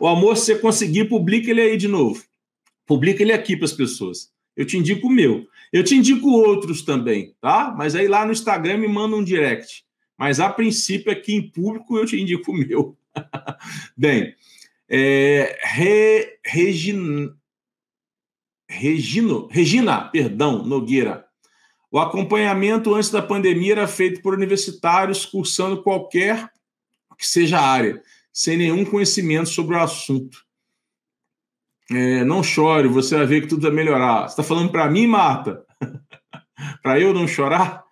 O amor, se você conseguir, publica ele aí de novo. Publica ele aqui para as pessoas. Eu te indico o meu. Eu te indico outros também, tá? Mas aí lá no Instagram me manda um direct. Mas a princípio aqui em público eu te indico o meu. Bem, é, Re, Regino, Regina, perdão, Nogueira. O acompanhamento antes da pandemia era feito por universitários cursando qualquer que seja a área, sem nenhum conhecimento sobre o assunto. É, não chore, você vai ver que tudo vai melhorar. Você está falando para mim, Marta? para eu não chorar?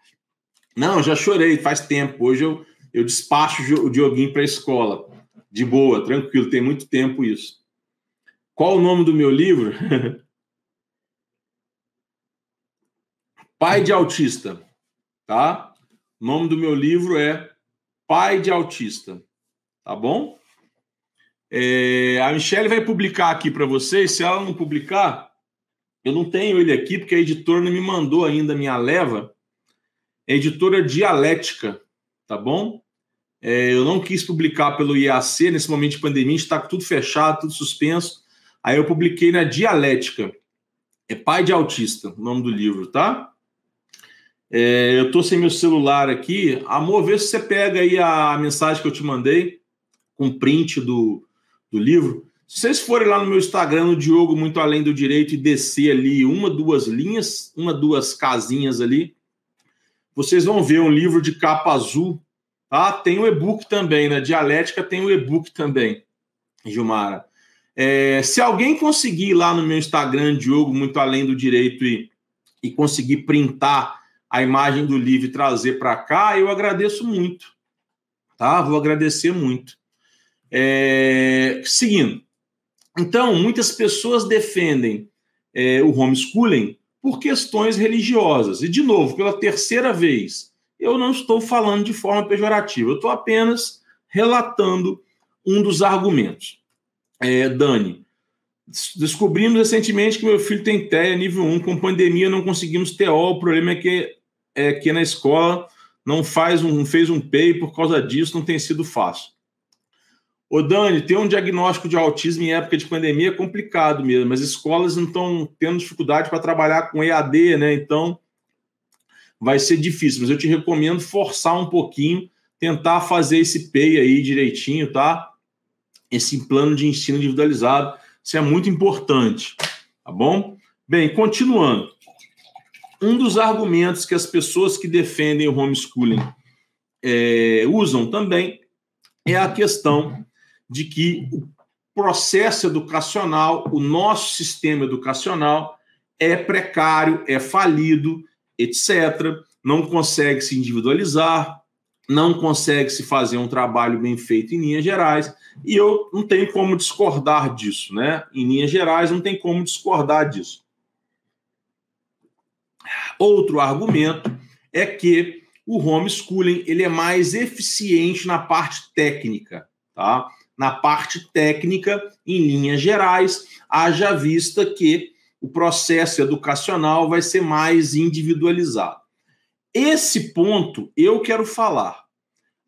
Não, já chorei faz tempo. Hoje eu, eu despacho o Dioguinho para a escola. De boa, tranquilo, tem muito tempo isso. Qual o nome do meu livro? Pai de Autista, tá? O nome do meu livro é Pai de Autista, tá bom? É, a Michelle vai publicar aqui para vocês. Se ela não publicar, eu não tenho ele aqui porque a editora não me mandou ainda a minha leva. É editora Dialética, tá bom? É, eu não quis publicar pelo IAC nesse momento de pandemia, está tudo fechado, tudo suspenso. Aí eu publiquei na Dialética. É Pai de Autista, o nome do livro, tá? É, eu tô sem meu celular aqui. Amor, vê se você pega aí a mensagem que eu te mandei com print do, do livro. Se vocês forem lá no meu Instagram, no Diogo Muito Além do Direito, e descer ali uma, duas linhas, uma, duas casinhas ali, vocês vão ver um livro de capa azul. Tá? Tem o e-book também, na Dialética tem o e-book também, Gilmara. É, se alguém conseguir lá no meu Instagram, Diogo Muito Além do Direito, e, e conseguir printar a imagem do livro e trazer para cá, eu agradeço muito. Tá? Vou agradecer muito. É, seguindo. Então, muitas pessoas defendem é, o homeschooling por questões religiosas. E, de novo, pela terceira vez, eu não estou falando de forma pejorativa, eu estou apenas relatando um dos argumentos. É, Dani, descobrimos recentemente que meu filho tem TEA nível 1, com pandemia não conseguimos TO, o problema é que, é que na escola não faz um, fez um PEI, por causa disso não tem sido fácil. Ô Dani, ter um diagnóstico de autismo em época de pandemia é complicado mesmo, mas escolas não estão tendo dificuldade para trabalhar com EAD, né? Então vai ser difícil, mas eu te recomendo forçar um pouquinho, tentar fazer esse PEI aí direitinho, tá? Esse plano de ensino individualizado, isso é muito importante, tá bom? Bem, continuando. Um dos argumentos que as pessoas que defendem o homeschooling é, usam também é a questão de que o processo educacional, o nosso sistema educacional é precário, é falido, etc. Não consegue se individualizar, não consegue se fazer um trabalho bem feito em linhas gerais, e eu não tenho como discordar disso, né? Em linhas gerais, não tem como discordar disso. Outro argumento é que o homeschooling ele é mais eficiente na parte técnica, tá? Na parte técnica, em linhas gerais, haja vista que o processo educacional vai ser mais individualizado. Esse ponto eu quero falar.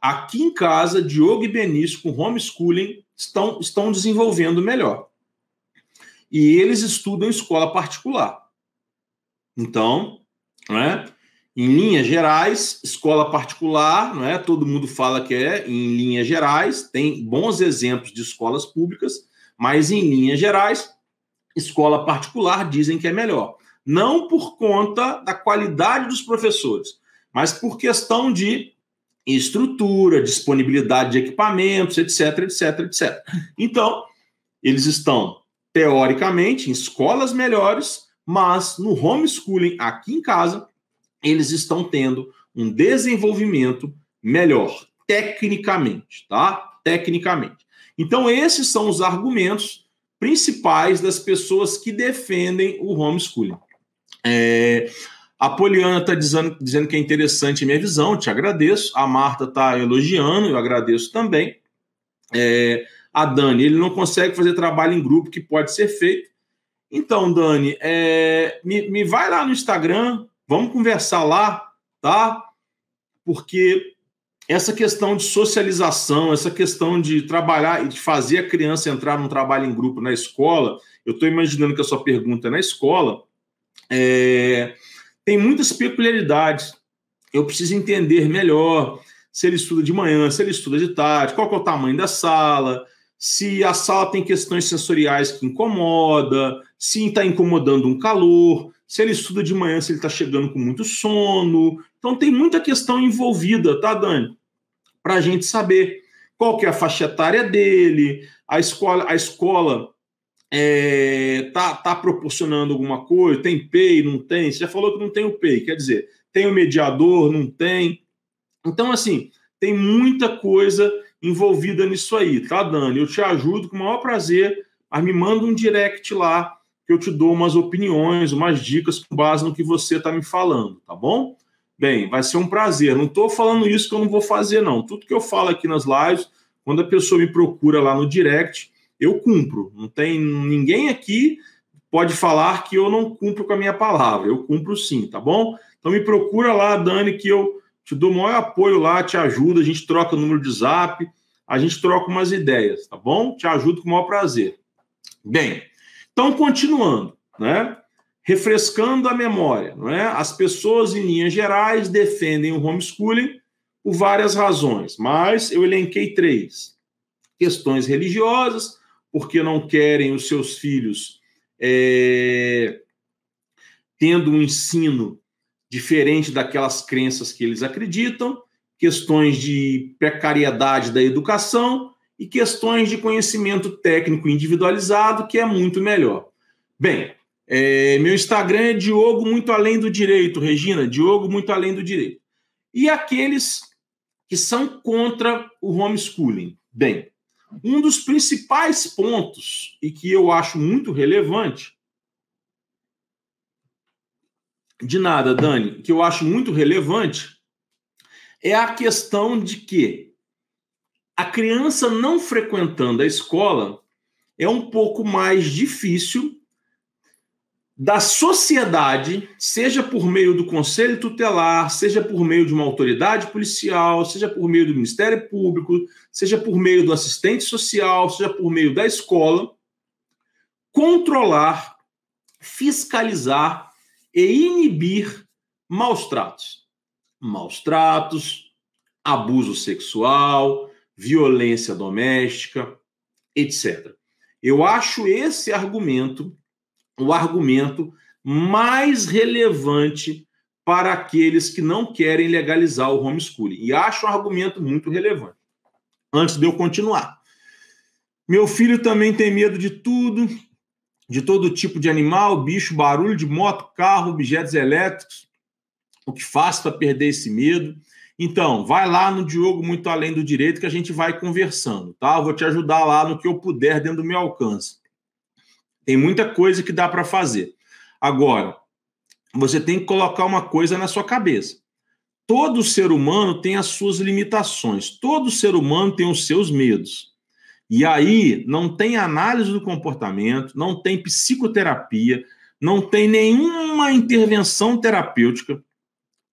Aqui em casa, Diogo e Benício, com homeschooling, estão, estão desenvolvendo melhor. E eles estudam em escola particular. Então, né, em linhas gerais, escola particular, não é? Todo mundo fala que é em linhas gerais, tem bons exemplos de escolas públicas, mas em linhas gerais, escola particular dizem que é melhor. Não por conta da qualidade dos professores, mas por questão de estrutura, disponibilidade de equipamentos, etc, etc, etc. Então, eles estão teoricamente em escolas melhores, mas no homeschooling aqui em casa eles estão tendo um desenvolvimento melhor, tecnicamente, tá? Tecnicamente. Então, esses são os argumentos principais das pessoas que defendem o homeschooling. É, a Poliana está dizendo, dizendo que é interessante a minha visão, te agradeço. A Marta está elogiando, eu agradeço também. É, a Dani, ele não consegue fazer trabalho em grupo que pode ser feito. Então, Dani, é, me, me vai lá no Instagram, Vamos conversar lá, tá? Porque essa questão de socialização, essa questão de trabalhar e de fazer a criança entrar num trabalho em grupo na escola, eu estou imaginando que a sua pergunta é na escola, é, tem muitas peculiaridades. Eu preciso entender melhor se ele estuda de manhã, se ele estuda de tarde, qual é o tamanho da sala, se a sala tem questões sensoriais que incomoda, se está incomodando um calor, se ele estuda de manhã, se ele está chegando com muito sono. Então tem muita questão envolvida, tá, Dani? Para a gente saber qual que é a faixa etária dele, a escola, a escola é, tá, tá proporcionando alguma coisa, tem PEI, não tem? Você já falou que não tem o PEI, quer dizer, tem o mediador, não tem. Então, assim, tem muita coisa envolvida nisso aí, tá, Dani? Eu te ajudo com o maior prazer, mas me manda um direct lá que eu te dou umas opiniões, umas dicas com base no que você está me falando, tá bom? Bem, vai ser um prazer. Não estou falando isso que eu não vou fazer, não. Tudo que eu falo aqui nas lives, quando a pessoa me procura lá no direct, eu cumpro. Não tem ninguém aqui pode falar que eu não cumpro com a minha palavra. Eu cumpro sim, tá bom? Então me procura lá, Dani, que eu te dou maior apoio lá, te ajudo, a gente troca o número de zap, a gente troca umas ideias, tá bom? Te ajudo com o maior prazer. Bem, então continuando, né? Refrescando a memória, não é? As pessoas, em linhas gerais, defendem o homeschooling por várias razões, mas eu elenquei três: questões religiosas, porque não querem os seus filhos é, tendo um ensino diferente daquelas crenças que eles acreditam, questões de precariedade da educação e questões de conhecimento técnico individualizado, que é muito melhor. Bem, é, meu Instagram é Diogo Muito Além do Direito, Regina, Diogo Muito Além do Direito. E aqueles que são contra o homeschooling. Bem, um dos principais pontos, e que eu acho muito relevante, de nada, Dani, que eu acho muito relevante, é a questão de que a criança não frequentando a escola é um pouco mais difícil da sociedade, seja por meio do conselho tutelar, seja por meio de uma autoridade policial, seja por meio do Ministério Público, seja por meio do assistente social, seja por meio da escola, controlar, fiscalizar e inibir maus tratos. Maus tratos, abuso sexual, violência doméstica, etc. Eu acho esse argumento o argumento mais relevante para aqueles que não querem legalizar o homeschooling. E acho um argumento muito relevante. Antes de eu continuar. Meu filho também tem medo de tudo, de todo tipo de animal, bicho, barulho de moto, carro, objetos elétricos. O que faço para perder esse medo? Então, vai lá no Diogo Muito Além do Direito que a gente vai conversando, tá? Eu vou te ajudar lá no que eu puder dentro do meu alcance. Tem muita coisa que dá para fazer. Agora, você tem que colocar uma coisa na sua cabeça. Todo ser humano tem as suas limitações, todo ser humano tem os seus medos. E aí não tem análise do comportamento, não tem psicoterapia, não tem nenhuma intervenção terapêutica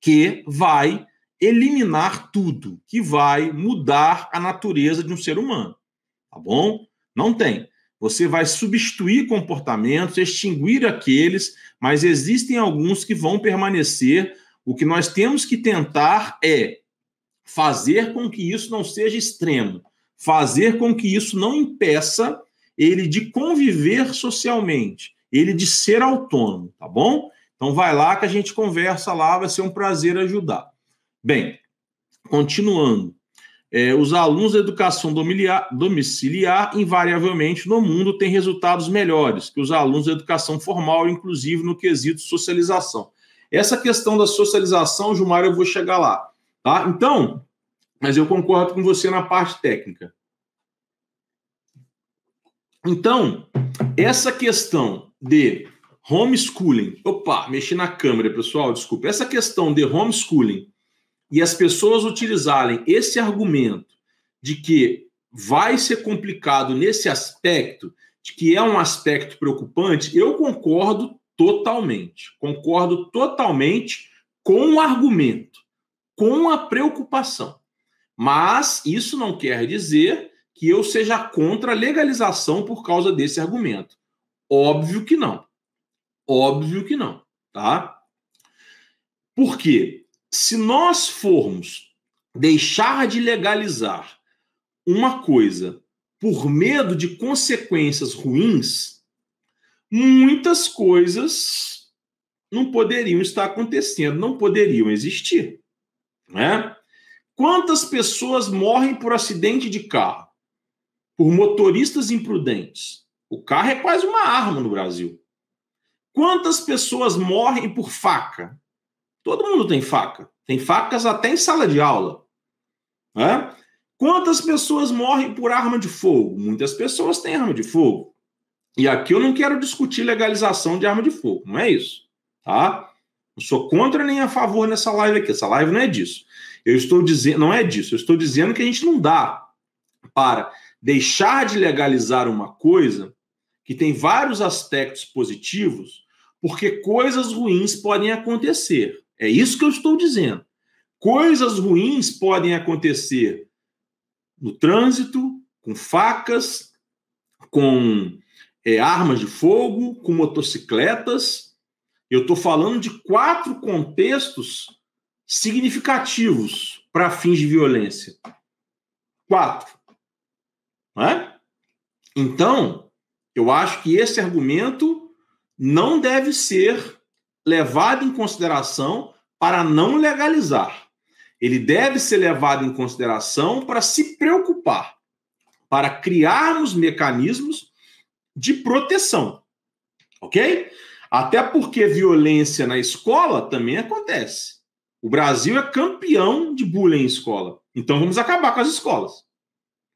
que vai eliminar tudo, que vai mudar a natureza de um ser humano. Tá bom? Não tem. Você vai substituir comportamentos, extinguir aqueles, mas existem alguns que vão permanecer. O que nós temos que tentar é fazer com que isso não seja extremo, fazer com que isso não impeça ele de conviver socialmente, ele de ser autônomo, tá bom? Então vai lá que a gente conversa lá, vai ser um prazer ajudar. Bem, continuando é, os alunos da educação domiciliar, invariavelmente, no mundo, têm resultados melhores que os alunos da educação formal, inclusive no quesito socialização. Essa questão da socialização, Gilmar, eu vou chegar lá. Tá? Então, mas eu concordo com você na parte técnica. Então, essa questão de homeschooling, opa, mexi na câmera, pessoal, desculpa. Essa questão de homeschooling e as pessoas utilizarem esse argumento de que vai ser complicado nesse aspecto, de que é um aspecto preocupante, eu concordo totalmente. Concordo totalmente com o argumento, com a preocupação. Mas isso não quer dizer que eu seja contra a legalização por causa desse argumento. Óbvio que não. Óbvio que não, tá? Por quê? Se nós formos deixar de legalizar uma coisa por medo de consequências ruins, muitas coisas não poderiam estar acontecendo, não poderiam existir. Né? Quantas pessoas morrem por acidente de carro? Por motoristas imprudentes? O carro é quase uma arma no Brasil. Quantas pessoas morrem por faca? Todo mundo tem faca. Tem facas até em sala de aula. Né? Quantas pessoas morrem por arma de fogo? Muitas pessoas têm arma de fogo. E aqui eu não quero discutir legalização de arma de fogo, não é isso, tá? Não sou contra nem a favor nessa live aqui. Essa live não é disso. Eu estou dizendo, não é disso. Eu estou dizendo que a gente não dá para deixar de legalizar uma coisa que tem vários aspectos positivos, porque coisas ruins podem acontecer. É isso que eu estou dizendo. Coisas ruins podem acontecer no trânsito, com facas, com é, armas de fogo, com motocicletas. Eu estou falando de quatro contextos significativos para fins de violência. Quatro. É? Então, eu acho que esse argumento não deve ser levado em consideração para não legalizar ele deve ser levado em consideração para se preocupar, para criarmos mecanismos de proteção. Ok? Até porque violência na escola também acontece. O Brasil é campeão de bullying em escola. Então vamos acabar com as escolas.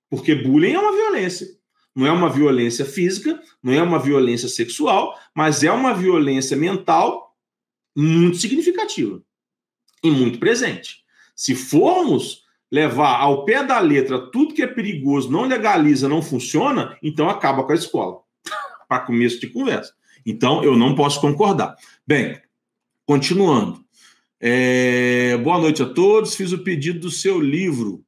Porque bullying é uma violência. Não é uma violência física, não é uma violência sexual, mas é uma violência mental muito significativa e muito presente. Se formos levar ao pé da letra tudo que é perigoso, não legaliza, não funciona, então acaba com a escola. Para começo de conversa. Então, eu não posso concordar. Bem, continuando. É... Boa noite a todos. Fiz o pedido do seu livro.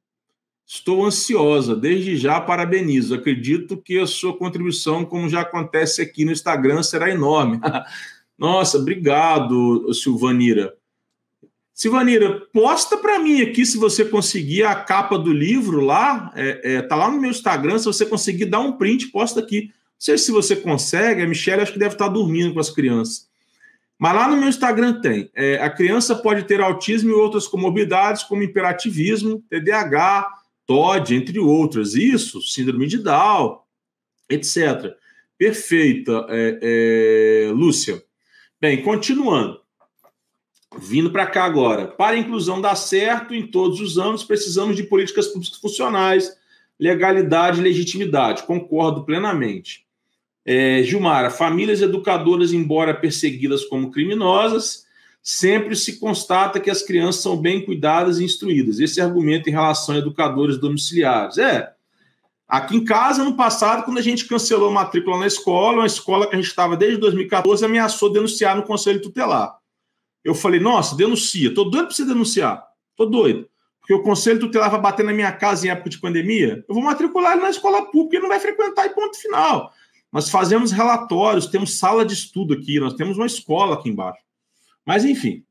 Estou ansiosa. Desde já, parabenizo. Acredito que a sua contribuição, como já acontece aqui no Instagram, será enorme. Nossa, obrigado, Silvanira. Silvanira, posta para mim aqui se você conseguir a capa do livro lá, é, é, tá lá no meu Instagram, se você conseguir dar um print, posta aqui. Não sei se você consegue, a Michelle acho que deve estar tá dormindo com as crianças. Mas lá no meu Instagram tem. É, a criança pode ter autismo e outras comorbidades, como imperativismo, TDAH, TOD, entre outras. Isso, síndrome de Down, etc. Perfeita, é, é, Lúcia. Bem, continuando. Vindo para cá agora. Para a inclusão dar certo em todos os anos, precisamos de políticas públicas funcionais, legalidade e legitimidade. Concordo plenamente. É, Gilmara, famílias educadoras, embora perseguidas como criminosas, sempre se constata que as crianças são bem cuidadas e instruídas. Esse argumento em relação a educadores domiciliares. É. Aqui em casa, no passado, quando a gente cancelou a matrícula na escola, uma escola que a gente estava desde 2014, ameaçou denunciar no Conselho Tutelar. Eu falei, nossa, denuncia. Tô doido para você denunciar. Tô doido. Porque o conselho tutelar vai bater na minha casa em época de pandemia. Eu vou matricular ele na escola pública e não vai frequentar e ponto final. Nós fazemos relatórios, temos sala de estudo aqui, nós temos uma escola aqui embaixo. Mas, enfim.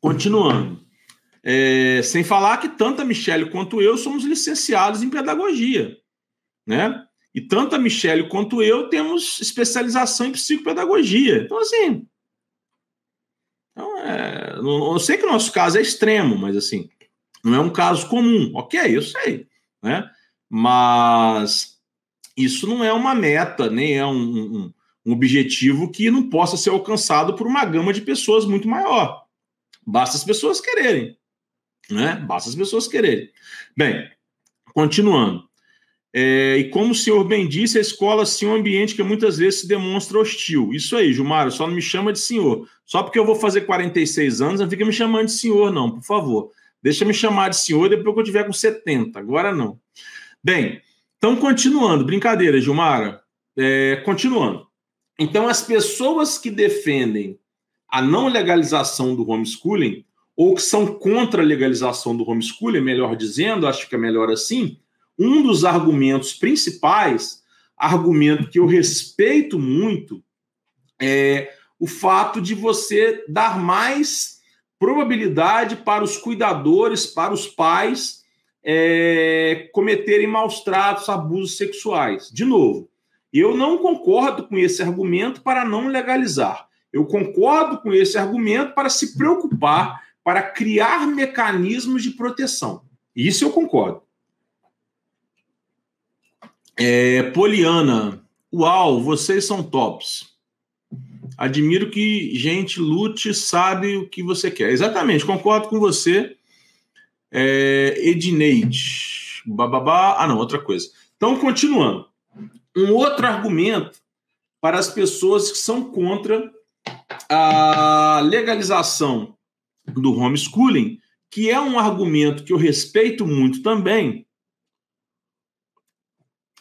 Continuando. É, sem falar que tanto a Michelle quanto eu somos licenciados em pedagogia. Né? E tanto a Michelle quanto eu temos especialização em psicopedagogia. Então, assim, então, é, eu sei que o nosso caso é extremo, mas assim, não é um caso comum. Ok, eu sei, né? Mas isso não é uma meta, nem é um, um, um objetivo que não possa ser alcançado por uma gama de pessoas muito maior. Basta as pessoas quererem, né? Basta as pessoas quererem. Bem, continuando. É, e como o senhor bem disse, a escola sim é um ambiente que muitas vezes se demonstra hostil. Isso aí, Gilmar, só não me chama de senhor. Só porque eu vou fazer 46 anos, não fica me chamando de senhor, não, por favor. Deixa me chamar de senhor depois que eu tiver com 70. Agora não. Bem, então continuando, brincadeira, Gilmara. É, continuando. Então, as pessoas que defendem a não legalização do homeschooling, ou que são contra a legalização do homeschooling, melhor dizendo, acho que é melhor assim, um dos argumentos principais, argumento que eu respeito muito, é o fato de você dar mais probabilidade para os cuidadores, para os pais é, cometerem maus tratos, abusos sexuais. De novo, eu não concordo com esse argumento para não legalizar. Eu concordo com esse argumento para se preocupar, para criar mecanismos de proteção. Isso eu concordo. É, Poliana, uau, vocês são tops. Admiro que gente lute, sabe o que você quer. Exatamente, concordo com você. É, Edneide, bababá. Ah, não, outra coisa. Então, continuando. Um outro argumento para as pessoas que são contra a legalização do homeschooling, que é um argumento que eu respeito muito também,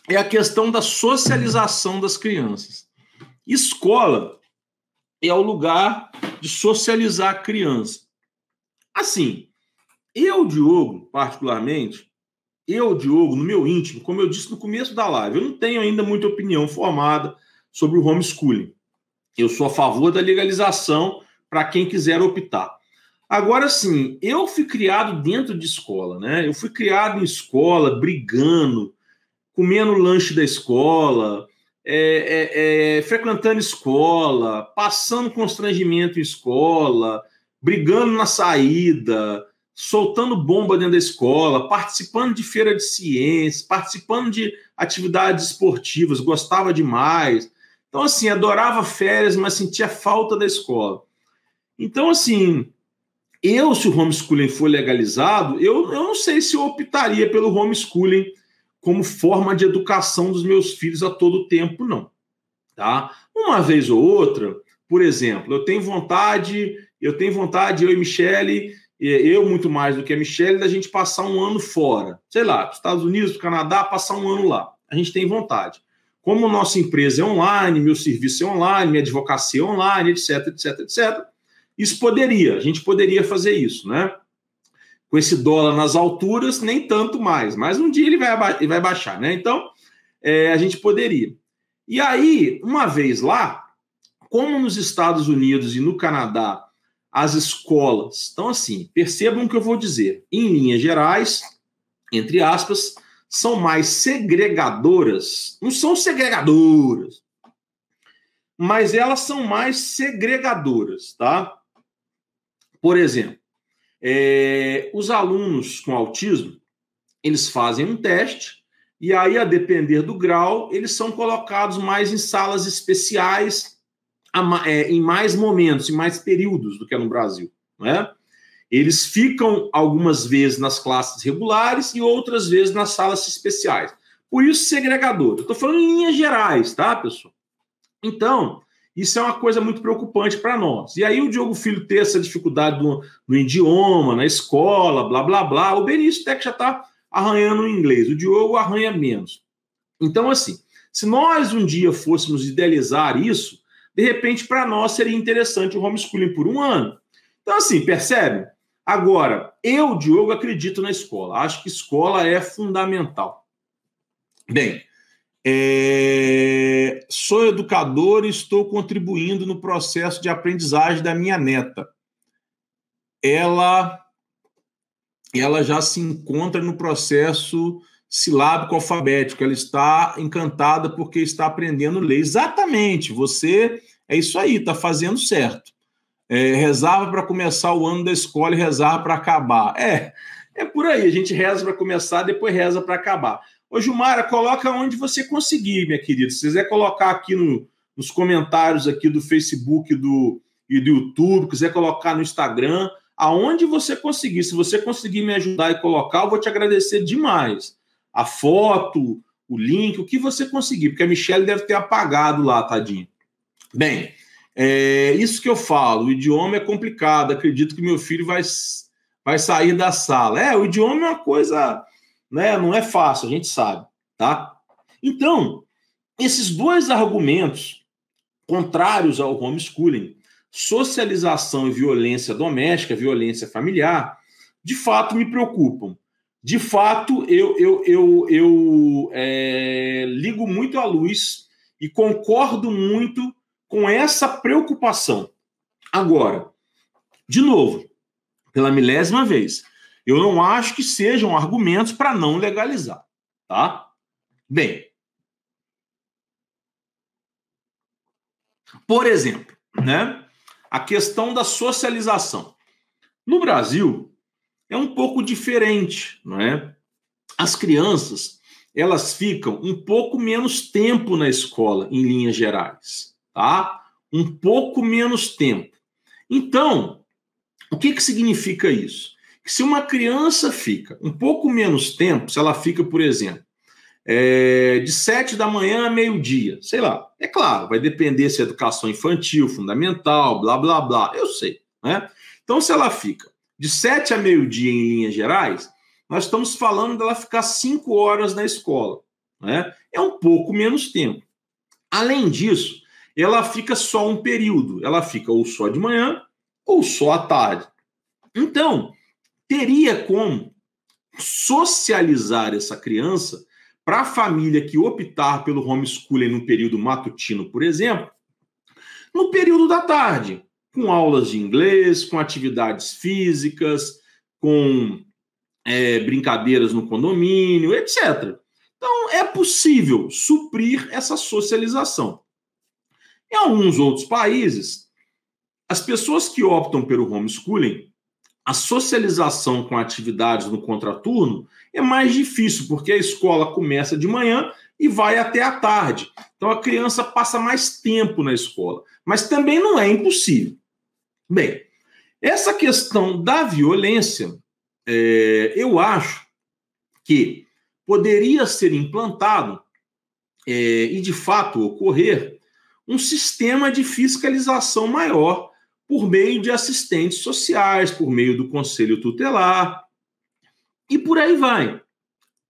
é a questão da socialização das crianças. Escola é o lugar de socializar a criança. Assim, eu, Diogo, particularmente, eu, Diogo, no meu íntimo, como eu disse no começo da live, eu não tenho ainda muita opinião formada sobre o homeschooling. Eu sou a favor da legalização para quem quiser optar. Agora sim, eu fui criado dentro de escola, né? Eu fui criado em escola, brigando, comendo lanche da escola, é, é, é, frequentando escola, passando constrangimento em escola, brigando na saída, soltando bomba dentro da escola, participando de feira de ciências, participando de atividades esportivas, gostava demais. Então, assim, adorava férias, mas sentia falta da escola. Então, assim, eu, se o homeschooling for legalizado, eu, eu não sei se eu optaria pelo homeschooling como forma de educação dos meus filhos a todo tempo, não. Tá? Uma vez ou outra, por exemplo, eu tenho vontade, eu tenho vontade, eu e Michele, eu muito mais do que a Michelle, da gente passar um ano fora. Sei lá, Estados Unidos, Canadá, passar um ano lá. A gente tem vontade. Como nossa empresa é online, meu serviço é online, minha advocacia é online, etc, etc, etc. Isso poderia, a gente poderia fazer isso, né? Com esse dólar nas alturas, nem tanto mais, mas um dia ele vai, ele vai baixar, né? Então, é, a gente poderia. E aí, uma vez lá, como nos Estados Unidos e no Canadá as escolas. Então, assim, percebam o que eu vou dizer. Em linhas gerais, entre aspas, são mais segregadoras. Não são segregadoras, mas elas são mais segregadoras, tá? Por exemplo, é, os alunos com autismo, eles fazem um teste e aí, a depender do grau, eles são colocados mais em salas especiais é, em mais momentos, em mais períodos do que no Brasil. Né? Eles ficam algumas vezes nas classes regulares e outras vezes nas salas especiais. Por isso, segregador. Eu estou falando em linhas gerais, tá, pessoal? Então, isso é uma coisa muito preocupante para nós. E aí, o Diogo Filho ter essa dificuldade no, no idioma, na escola, blá, blá, blá. O Benício até que já está arranhando o inglês. O Diogo arranha menos. Então, assim, se nós um dia fôssemos idealizar isso, de repente, para nós seria interessante o homeschooling por um ano. Então, assim, percebe? Agora, eu, Diogo, acredito na escola. Acho que escola é fundamental. Bem, é... sou educador e estou contribuindo no processo de aprendizagem da minha neta. Ela, ela já se encontra no processo silábico alfabético, ela está encantada porque está aprendendo a ler. Exatamente, você é isso aí, está fazendo certo. É, rezava para começar o ano da escola e rezava para acabar. É, é por aí, a gente reza para começar, depois reza para acabar. Ô, Gilmara, coloca onde você conseguir, minha querida. Se quiser colocar aqui no, nos comentários aqui do Facebook do, e do YouTube, quiser colocar no Instagram, aonde você conseguir. Se você conseguir me ajudar e colocar, eu vou te agradecer demais a foto, o link, o que você conseguir, porque a Michelle deve ter apagado lá, tadinho. Bem, é isso que eu falo, o idioma é complicado, acredito que meu filho vai, vai sair da sala. É, o idioma é uma coisa, né, não é fácil, a gente sabe, tá? Então, esses dois argumentos contrários ao homeschooling, socialização e violência doméstica, violência familiar, de fato me preocupam de fato, eu, eu, eu, eu é, ligo muito à luz e concordo muito com essa preocupação. Agora, de novo, pela milésima vez, eu não acho que sejam argumentos para não legalizar, tá? Bem, por exemplo, né? A questão da socialização. No Brasil, é um pouco diferente, não é? As crianças, elas ficam um pouco menos tempo na escola, em linhas gerais, tá? Um pouco menos tempo. Então, o que, que significa isso? Se uma criança fica um pouco menos tempo, se ela fica, por exemplo, é, de sete da manhã a meio-dia, sei lá, é claro, vai depender se é educação infantil, fundamental, blá, blá, blá, eu sei, né? Então, se ela fica de sete a meio-dia em linhas gerais, nós estamos falando dela ficar cinco horas na escola, né? É um pouco menos tempo. Além disso, ela fica só um período, ela fica ou só de manhã ou só à tarde. Então, teria como socializar essa criança para a família que optar pelo homeschooling no período matutino, por exemplo, no período da tarde, com aulas de inglês, com atividades físicas, com é, brincadeiras no condomínio, etc. Então, é possível suprir essa socialização. Em alguns outros países, as pessoas que optam pelo homeschooling a socialização com atividades no contraturno é mais difícil, porque a escola começa de manhã e vai até a tarde. Então a criança passa mais tempo na escola. Mas também não é impossível. Bem, essa questão da violência, é, eu acho que poderia ser implantado é, e de fato ocorrer um sistema de fiscalização maior por meio de assistentes sociais, por meio do conselho tutelar, e por aí vai.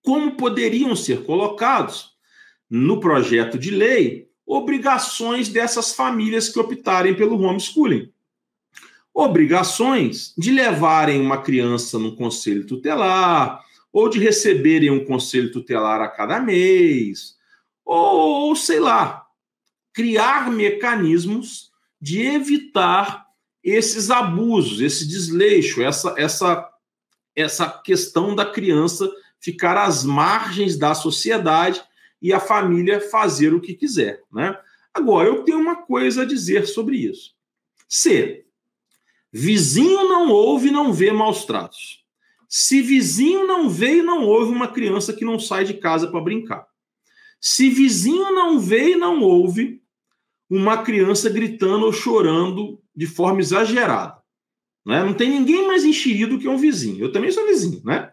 Como poderiam ser colocados no projeto de lei obrigações dessas famílias que optarem pelo homeschooling? Obrigações de levarem uma criança no conselho tutelar, ou de receberem um conselho tutelar a cada mês, ou, sei lá, criar mecanismos de evitar esses abusos, esse desleixo, essa, essa, essa questão da criança ficar às margens da sociedade e a família fazer o que quiser. Né? Agora, eu tenho uma coisa a dizer sobre isso. Se vizinho não ouve, não vê maus tratos. Se vizinho não vê e não ouve uma criança que não sai de casa para brincar. Se vizinho não vê e não ouve uma criança gritando ou chorando de forma exagerada. Né? Não tem ninguém mais enxerido que um vizinho. Eu também sou vizinho, né?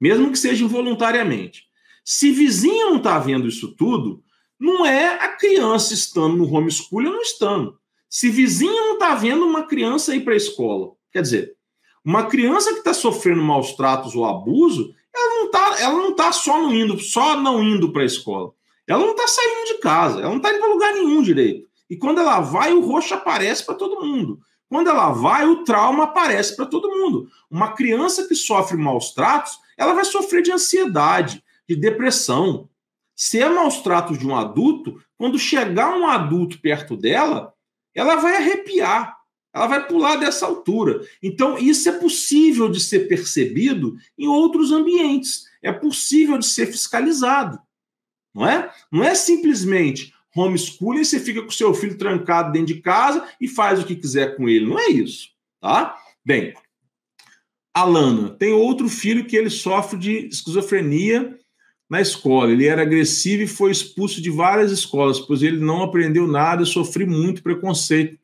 Mesmo que seja involuntariamente. Se vizinho não está vendo isso tudo, não é a criança estando no homeschooling ou não estando. Se vizinho não está vendo uma criança ir para a escola, quer dizer, uma criança que está sofrendo maus tratos ou abuso, ela não está, ela não tá só não indo, só não indo para a escola. Ela não está saindo de casa, ela não está indo para lugar nenhum direito. E quando ela vai, o roxo aparece para todo mundo. Quando ela vai, o trauma aparece para todo mundo. Uma criança que sofre maus tratos, ela vai sofrer de ansiedade, de depressão. Se é maus tratos de um adulto, quando chegar um adulto perto dela, ela vai arrepiar, ela vai pular dessa altura. Então, isso é possível de ser percebido em outros ambientes, é possível de ser fiscalizado. Não é? Não é simplesmente homeschooling, você fica com seu filho trancado dentro de casa e faz o que quiser com ele. Não é isso, tá? Bem, Alana tem outro filho que ele sofre de esquizofrenia na escola. Ele era agressivo e foi expulso de várias escolas, pois ele não aprendeu nada e sofri muito preconceito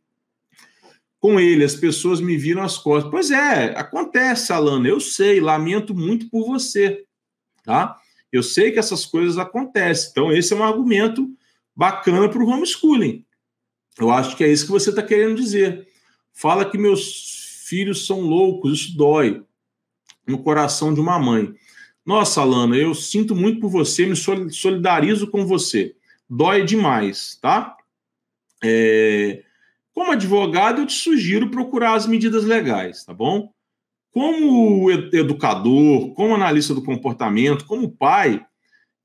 com ele. As pessoas me viram as costas. Pois é, acontece, Alana. Eu sei, lamento muito por você, tá? Eu sei que essas coisas acontecem. Então, esse é um argumento bacana para o homeschooling. Eu acho que é isso que você está querendo dizer. Fala que meus filhos são loucos, isso dói no coração de uma mãe. Nossa, Alana, eu sinto muito por você, me solidarizo com você. Dói demais, tá? É... Como advogado, eu te sugiro procurar as medidas legais, tá bom? Como educador, como analista do comportamento, como pai,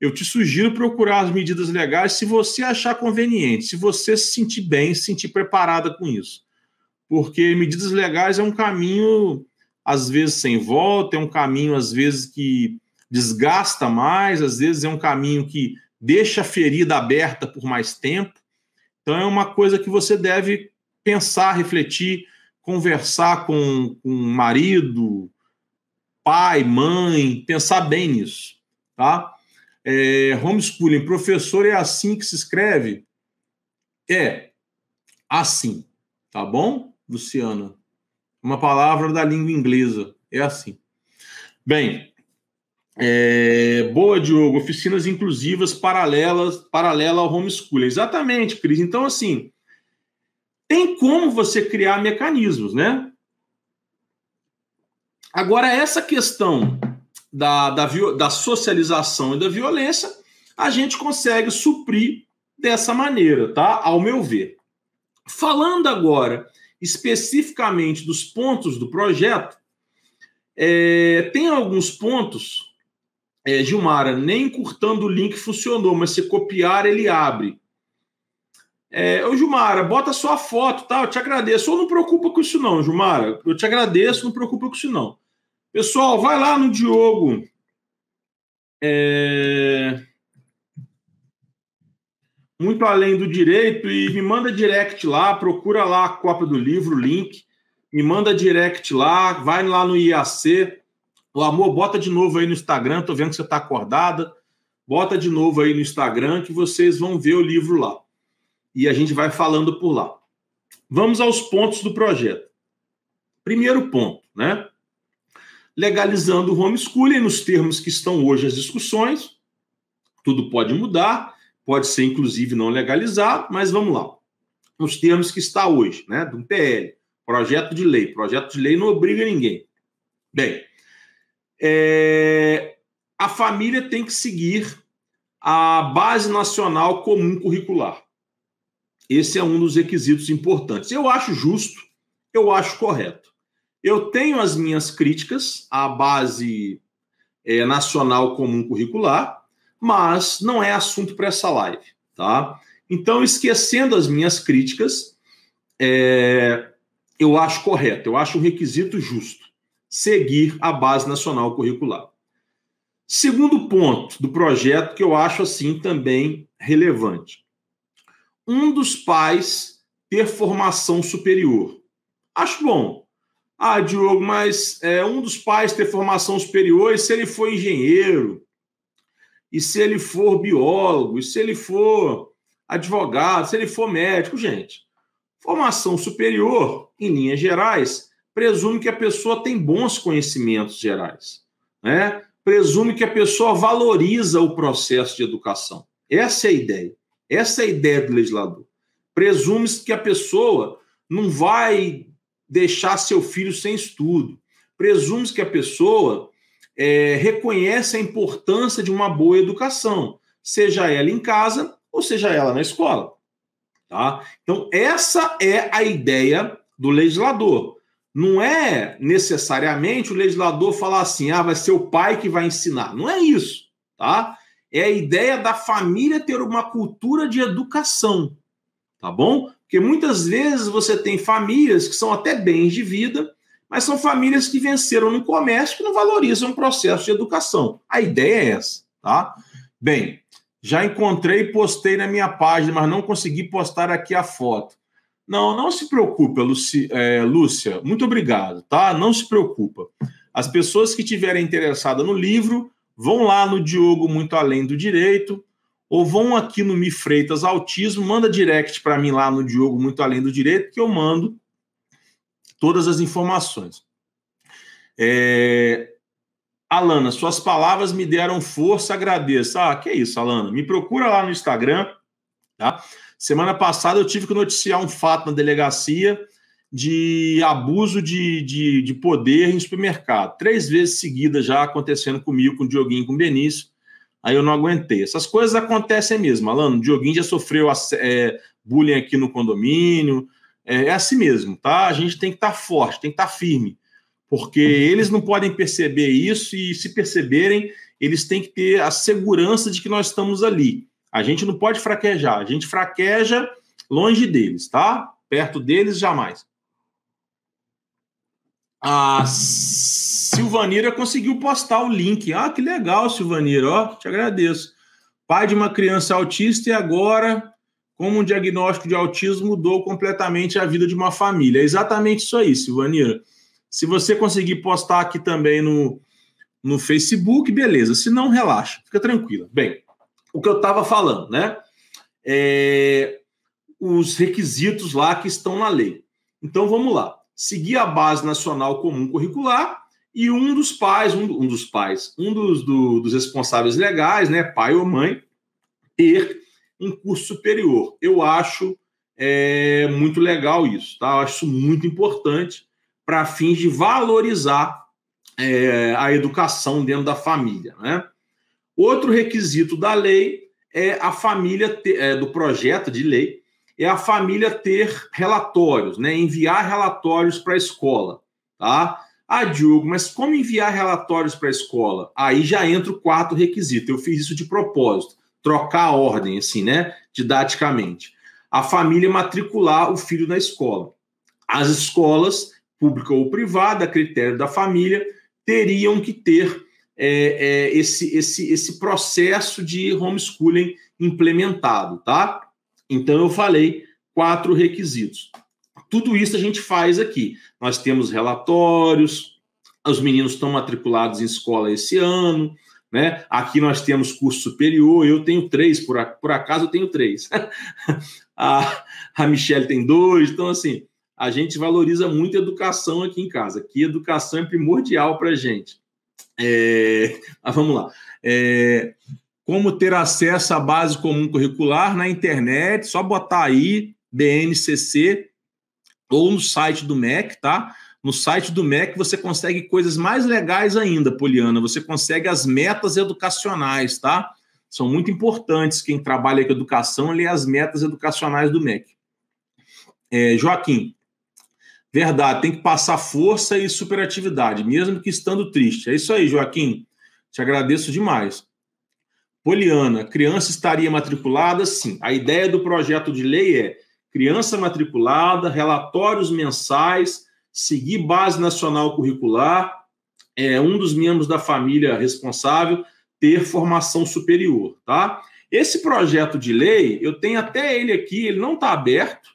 eu te sugiro procurar as medidas legais se você achar conveniente, se você se sentir bem, se sentir preparada com isso. Porque medidas legais é um caminho, às vezes, sem volta, é um caminho, às vezes, que desgasta mais, às vezes é um caminho que deixa a ferida aberta por mais tempo. Então, é uma coisa que você deve pensar, refletir, conversar com, com marido, pai, mãe, pensar bem nisso, tá? É, homeschooling, professor é assim que se escreve? É assim, tá bom, Luciana? Uma palavra da língua inglesa, é assim. Bem, é, boa, Diogo. Oficinas inclusivas paralelas, paralela ao homeschooling. Exatamente, Cris. Então, assim, tem como você criar mecanismos, né? Agora, essa questão da, da, da socialização e da violência, a gente consegue suprir dessa maneira, tá? Ao meu ver. Falando agora especificamente dos pontos do projeto, é, tem alguns pontos é, Gilmara, nem encurtando o link funcionou, mas se copiar, ele abre. É, ô, Gilmara, bota sua foto, tá? Eu te agradeço. Ou não preocupa com isso, não, Gilmara. Eu te agradeço, não preocupa com isso, não. Pessoal, vai lá no Diogo. É... Muito além do direito e me manda direct lá, procura lá a cópia do livro, link, me manda direct lá, vai lá no IAC, o amor, bota de novo aí no Instagram, tô vendo que você está acordada. Bota de novo aí no Instagram que vocês vão ver o livro lá. E a gente vai falando por lá. Vamos aos pontos do projeto. Primeiro ponto, né? Legalizando o homeschooling nos termos que estão hoje as discussões. Tudo pode mudar, pode ser inclusive não legalizado, mas vamos lá. Nos termos que está hoje, né? Do PL, projeto de lei. Projeto de lei não obriga ninguém. Bem, é, a família tem que seguir a base nacional comum curricular. Esse é um dos requisitos importantes. Eu acho justo, eu acho correto. Eu tenho as minhas críticas à base é, nacional comum curricular, mas não é assunto para essa live, tá? Então, esquecendo as minhas críticas, é, eu acho correto, eu acho um requisito justo seguir a base nacional curricular. Segundo ponto do projeto que eu acho assim também relevante. Um dos pais ter formação superior. Acho bom. Ah, Diogo, mas é, um dos pais ter formação superior, e se ele for engenheiro, e se ele for biólogo, e se ele for advogado, se ele for médico, gente. Formação superior, em linhas gerais, presume que a pessoa tem bons conhecimentos gerais, né? Presume que a pessoa valoriza o processo de educação. Essa é a ideia. Essa é a ideia do legislador. Presume-se que a pessoa não vai deixar seu filho sem estudo. Presume-se que a pessoa é, reconhece a importância de uma boa educação, seja ela em casa ou seja ela na escola. Tá? Então, essa é a ideia do legislador. Não é necessariamente o legislador falar assim, ah, vai ser o pai que vai ensinar. Não é isso, tá? É a ideia da família ter uma cultura de educação, tá bom? Porque muitas vezes você tem famílias que são até bens de vida, mas são famílias que venceram no comércio que não valorizam o processo de educação. A ideia é essa, tá? Bem, já encontrei postei na minha página, mas não consegui postar aqui a foto. Não, não se preocupa, Luci, é, Lúcia. Muito obrigado, tá? Não se preocupa. As pessoas que tiverem interessadas no livro vão lá no Diogo Muito Além do Direito ou vão aqui no Mi Freitas Autismo, manda direct para mim lá no Diogo Muito Além do Direito que eu mando todas as informações. É... Alana, suas palavras me deram força, agradeço. Ah, que isso, Alana. Me procura lá no Instagram, tá? Semana passada eu tive que noticiar um fato na delegacia de abuso de, de, de poder em supermercado. Três vezes seguidas já acontecendo comigo, com o Dioguinho com o Benício. Aí eu não aguentei. Essas coisas acontecem mesmo, Alano. O Dioguinho já sofreu é, bullying aqui no condomínio. É, é, assim mesmo, tá? A gente tem que estar tá forte, tem que estar tá firme. Porque eles não podem perceber isso e, se perceberem, eles têm que ter a segurança de que nós estamos ali. A gente não pode fraquejar. A gente fraqueja longe deles, tá? Perto deles, jamais. A Silvanira conseguiu postar o link. Ah, que legal, Silvanira. Ó, te agradeço. Pai de uma criança autista e agora como um diagnóstico de autismo mudou completamente a vida de uma família. É exatamente isso aí, Silvanira. Se você conseguir postar aqui também no, no Facebook, beleza. Se não, relaxa, fica tranquila. Bem, o que eu estava falando, né? É, os requisitos lá que estão na lei. Então vamos lá. Seguir a base nacional comum curricular e um dos pais, um, um dos pais, um dos, do, dos responsáveis legais, né, pai ou mãe, ter um curso superior. Eu acho é, muito legal isso, tá? Eu acho muito importante para fins de valorizar é, a educação dentro da família, né? Outro requisito da lei é a família ter, é, do projeto de lei é a família ter relatórios, né? Enviar relatórios para a escola, tá? Ah, Diogo, mas como enviar relatórios para a escola? Aí já entra o quarto requisito. Eu fiz isso de propósito trocar a ordem, assim, né? Didaticamente. A família matricular o filho na escola. As escolas, pública ou privada, a critério da família, teriam que ter é, é, esse, esse, esse processo de homeschooling implementado, tá? Então eu falei quatro requisitos. Tudo isso a gente faz aqui. Nós temos relatórios, os meninos estão matriculados em escola esse ano, né? Aqui nós temos curso superior, eu tenho três, por, por acaso eu tenho três. a, a Michelle tem dois, então assim, a gente valoriza muito a educação aqui em casa. Aqui educação é primordial para a gente. É, vamos lá. É, como ter acesso à base comum curricular na internet, só botar aí BNCC ou no site do MEC, tá? No site do MEC você consegue coisas mais legais ainda, Poliana. Você consegue as metas educacionais, tá? São muito importantes. Quem trabalha com educação lê as metas educacionais do MEC. É, Joaquim, verdade, tem que passar força e superatividade, mesmo que estando triste. É isso aí, Joaquim. Te agradeço demais. Poliana, criança estaria matriculada? Sim. A ideia do projeto de lei é criança matriculada, relatórios mensais seguir base nacional curricular, é um dos membros da família responsável ter formação superior, tá? Esse projeto de lei, eu tenho até ele aqui, ele não está aberto,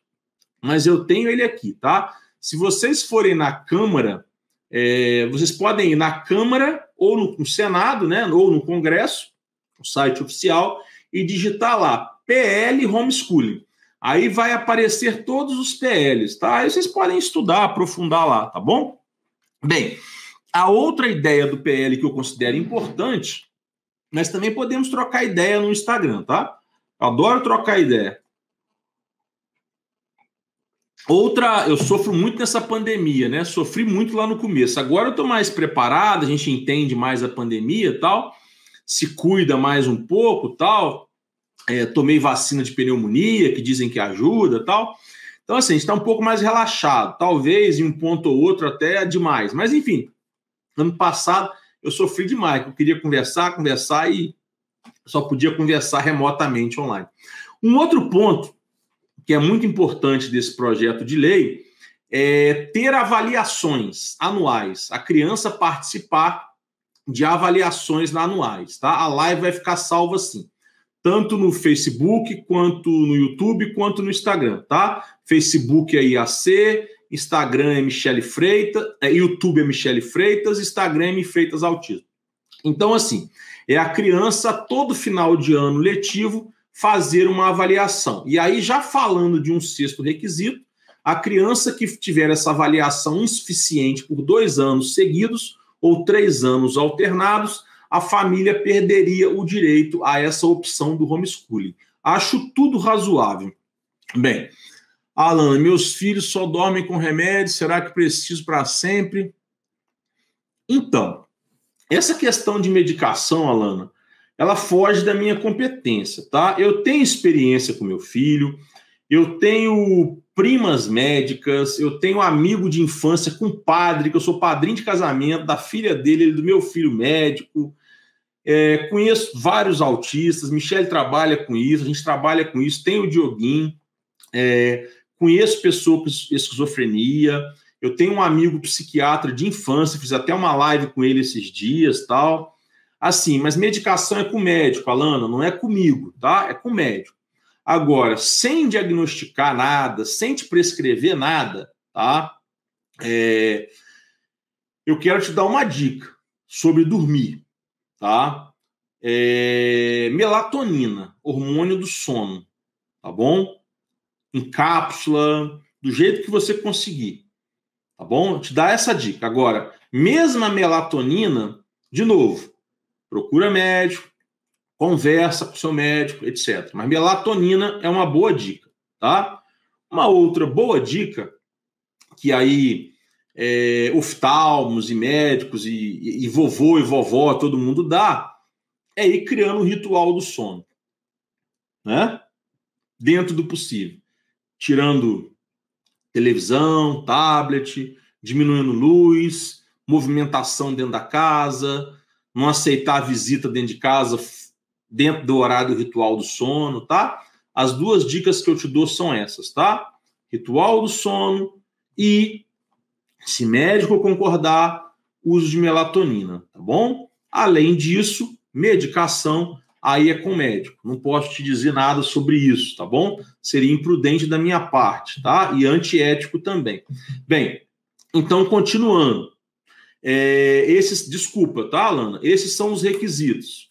mas eu tenho ele aqui, tá? Se vocês forem na Câmara, é, vocês podem ir na Câmara ou no, no Senado, né? Ou no Congresso, o site oficial, e digitar lá PL Homeschooling. Aí vai aparecer todos os PLs, tá? Aí vocês podem estudar, aprofundar lá, tá bom? Bem, a outra ideia do PL que eu considero importante, mas também podemos trocar ideia no Instagram, tá? adoro trocar ideia. Outra, eu sofro muito nessa pandemia, né? Sofri muito lá no começo. Agora eu tô mais preparado, a gente entende mais a pandemia, tal, se cuida mais um pouco, tal é, tomei vacina de pneumonia, que dizem que ajuda tal. Então, assim, a gente está um pouco mais relaxado. Talvez em um ponto ou outro até demais. Mas, enfim, ano passado eu sofri demais. Eu queria conversar, conversar e só podia conversar remotamente online. Um outro ponto que é muito importante desse projeto de lei é ter avaliações anuais, a criança participar de avaliações anuais, tá? A live vai ficar salva assim tanto no Facebook, quanto no YouTube, quanto no Instagram, tá? Facebook é IAC, Instagram é Michele Freitas, é, YouTube é Michele Freitas, Instagram é Mi Freitas Autismo. Então, assim, é a criança, todo final de ano letivo, fazer uma avaliação. E aí, já falando de um sexto requisito, a criança que tiver essa avaliação insuficiente por dois anos seguidos ou três anos alternados, a família perderia o direito a essa opção do homeschooling. Acho tudo razoável. Bem, Alana, meus filhos só dormem com remédio, será que preciso para sempre? Então, essa questão de medicação, Alana, ela foge da minha competência, tá? Eu tenho experiência com meu filho, eu tenho primas médicas, eu tenho amigo de infância com padre, que eu sou padrinho de casamento da filha dele, do meu filho médico. É, conheço vários autistas, Michele trabalha com isso, a gente trabalha com isso, tem o Dioguinho, é, conheço pessoa com esquizofrenia, eu tenho um amigo psiquiatra de infância, fiz até uma live com ele esses dias tal. Assim, mas medicação é com médico, Alana, não é comigo, tá? É com médico. Agora, sem diagnosticar nada, sem te prescrever nada, tá? É, eu quero te dar uma dica sobre dormir, tá? É, melatonina, hormônio do sono, tá bom? Em cápsula, do jeito que você conseguir, tá bom? Te dá essa dica. Agora, mesmo a melatonina, de novo, procura médico, conversa com seu médico, etc. Mas melatonina é uma boa dica, tá? Uma outra boa dica que aí é, oftalmos e médicos e, e, vovô e vovó, todo mundo dá, é ir criando o ritual do sono, né? Dentro do possível, tirando televisão, tablet, diminuindo luz, movimentação dentro da casa, não aceitar visita dentro de casa dentro do horário ritual do sono, tá? As duas dicas que eu te dou são essas, tá? Ritual do sono e, se médico concordar, uso de melatonina, tá bom? Além disso, medicação, aí é com médico. Não posso te dizer nada sobre isso, tá bom? Seria imprudente da minha parte, tá? E antiético também. Bem, então, continuando. É, esses, desculpa, tá, Alana? Esses são os requisitos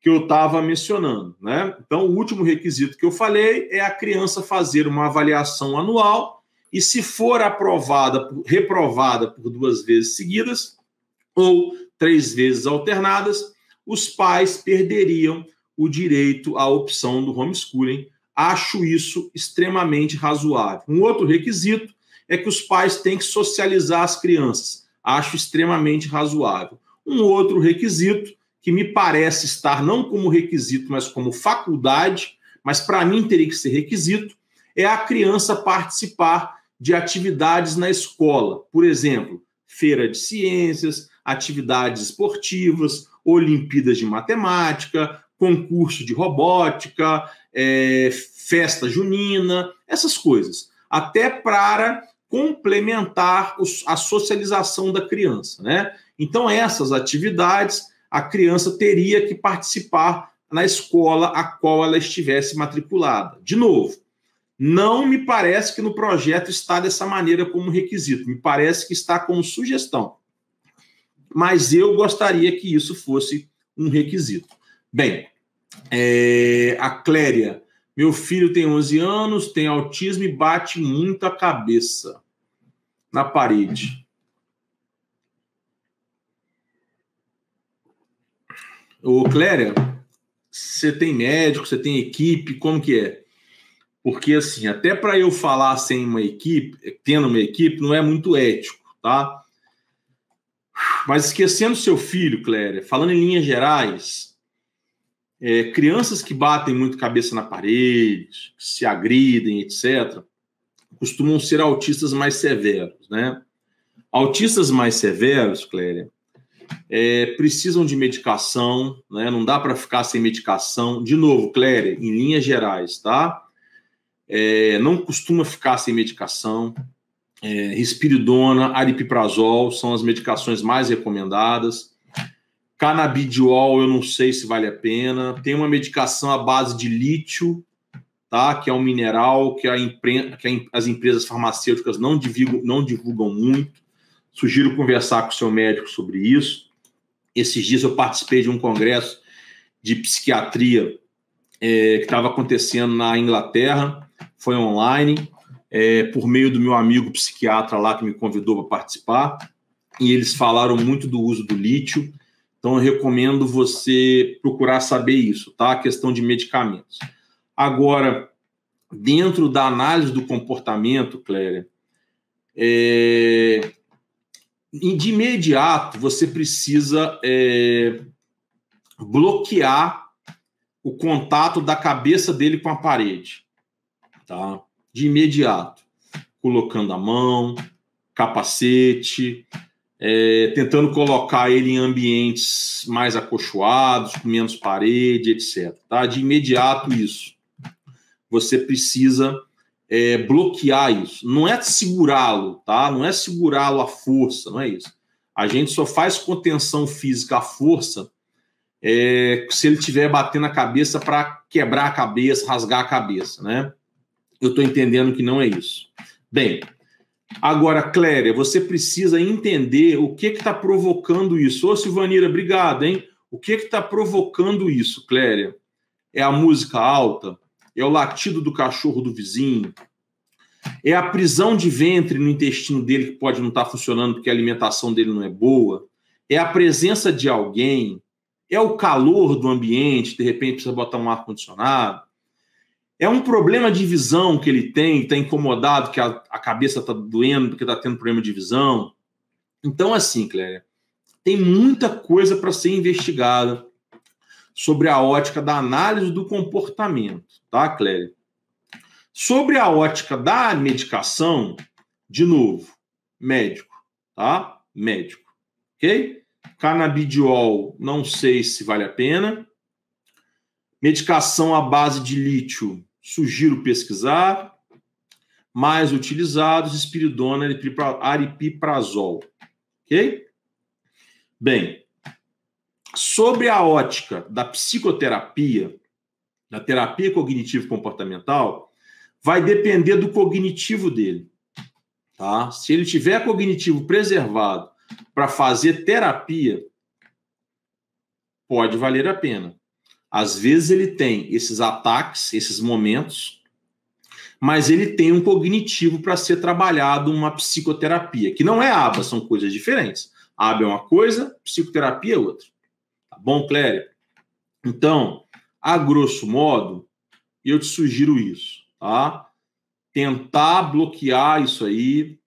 que eu estava mencionando, né? Então, o último requisito que eu falei é a criança fazer uma avaliação anual e, se for aprovada, reprovada por duas vezes seguidas ou três vezes alternadas, os pais perderiam o direito à opção do homeschooling. Acho isso extremamente razoável. Um outro requisito é que os pais têm que socializar as crianças. Acho extremamente razoável. Um outro requisito, que me parece estar não como requisito, mas como faculdade, mas para mim teria que ser requisito, é a criança participar de atividades na escola. Por exemplo, feira de ciências, atividades esportivas, Olimpíadas de Matemática, concurso de robótica, é, festa junina, essas coisas. Até para complementar a socialização da criança, né? Então, essas atividades a criança teria que participar na escola a qual ela estivesse matriculada. De novo, não me parece que no projeto está dessa maneira como requisito, me parece que está como sugestão. Mas eu gostaria que isso fosse um requisito. Bem, é, a Cléria meu filho tem 11 anos, tem autismo e bate muito a cabeça na parede. Ô, Cléria, você tem médico, você tem equipe, como que é? Porque, assim, até para eu falar sem uma equipe, tendo uma equipe, não é muito ético, tá? Mas esquecendo seu filho, Cléria, falando em linhas gerais, é, crianças que batem muito cabeça na parede, se agridem, etc., costumam ser autistas mais severos, né? Autistas mais severos, Cléria, é, precisam de medicação, né? Não dá para ficar sem medicação. De novo, Cléria, em linhas gerais, tá? É, não costuma ficar sem medicação. É, risperidona, aripiprazol são as medicações mais recomendadas. Canabidiol, eu não sei se vale a pena. Tem uma medicação à base de lítio, tá? Que é um mineral que, a que as empresas farmacêuticas não não divulgam muito. Sugiro conversar com o seu médico sobre isso. Esses dias eu participei de um congresso de psiquiatria é, que estava acontecendo na Inglaterra, foi online, é, por meio do meu amigo psiquiatra lá que me convidou para participar, e eles falaram muito do uso do lítio então, eu recomendo você procurar saber isso, tá? A questão de medicamentos. Agora, dentro da análise do comportamento, Cléria, é... de imediato você precisa é... bloquear o contato da cabeça dele com a parede, tá? De imediato, colocando a mão, capacete, é, tentando colocar ele em ambientes mais acolchoados, com menos parede, etc. Tá? De imediato, isso. Você precisa é, bloquear isso. Não é segurá-lo, tá? Não é segurá-lo à força, não é isso. A gente só faz contenção física à força é, se ele estiver batendo a cabeça para quebrar a cabeça, rasgar a cabeça, né? Eu estou entendendo que não é isso. Bem, agora, Cléria, você precisa entender o que está provocando isso. Ô, Silvanira, obrigado, hein? O que está provocando isso, Cléria? É a música alta? É o latido do cachorro do vizinho? É a prisão de ventre no intestino dele que pode não estar tá funcionando porque a alimentação dele não é boa? É a presença de alguém? É o calor do ambiente, de repente precisa botar um ar-condicionado? É um problema de visão que ele tem, está incomodado, que a, a cabeça está doendo porque está tendo problema de visão? Então, assim, Cléria, tem muita coisa para ser investigada sobre a ótica da análise do comportamento, tá, Cléria? Sobre a ótica da medicação, de novo, médico, tá? Médico, ok? Canabidiol, não sei se vale a pena. Medicação à base de lítio, sugiro pesquisar. Mais utilizados, espiridona, aripiprazol, ok? Bem, sobre a ótica da psicoterapia, da terapia cognitivo comportamental, vai depender do cognitivo dele. Tá? Se ele tiver cognitivo preservado para fazer terapia, pode valer a pena. Às vezes ele tem esses ataques, esses momentos, mas ele tem um cognitivo para ser trabalhado uma psicoterapia, que não é aba, são coisas diferentes. aba é uma coisa, psicoterapia é outra. Bom, Cléria? Então, a grosso modo, eu te sugiro isso tá? Tentar bloquear isso aí,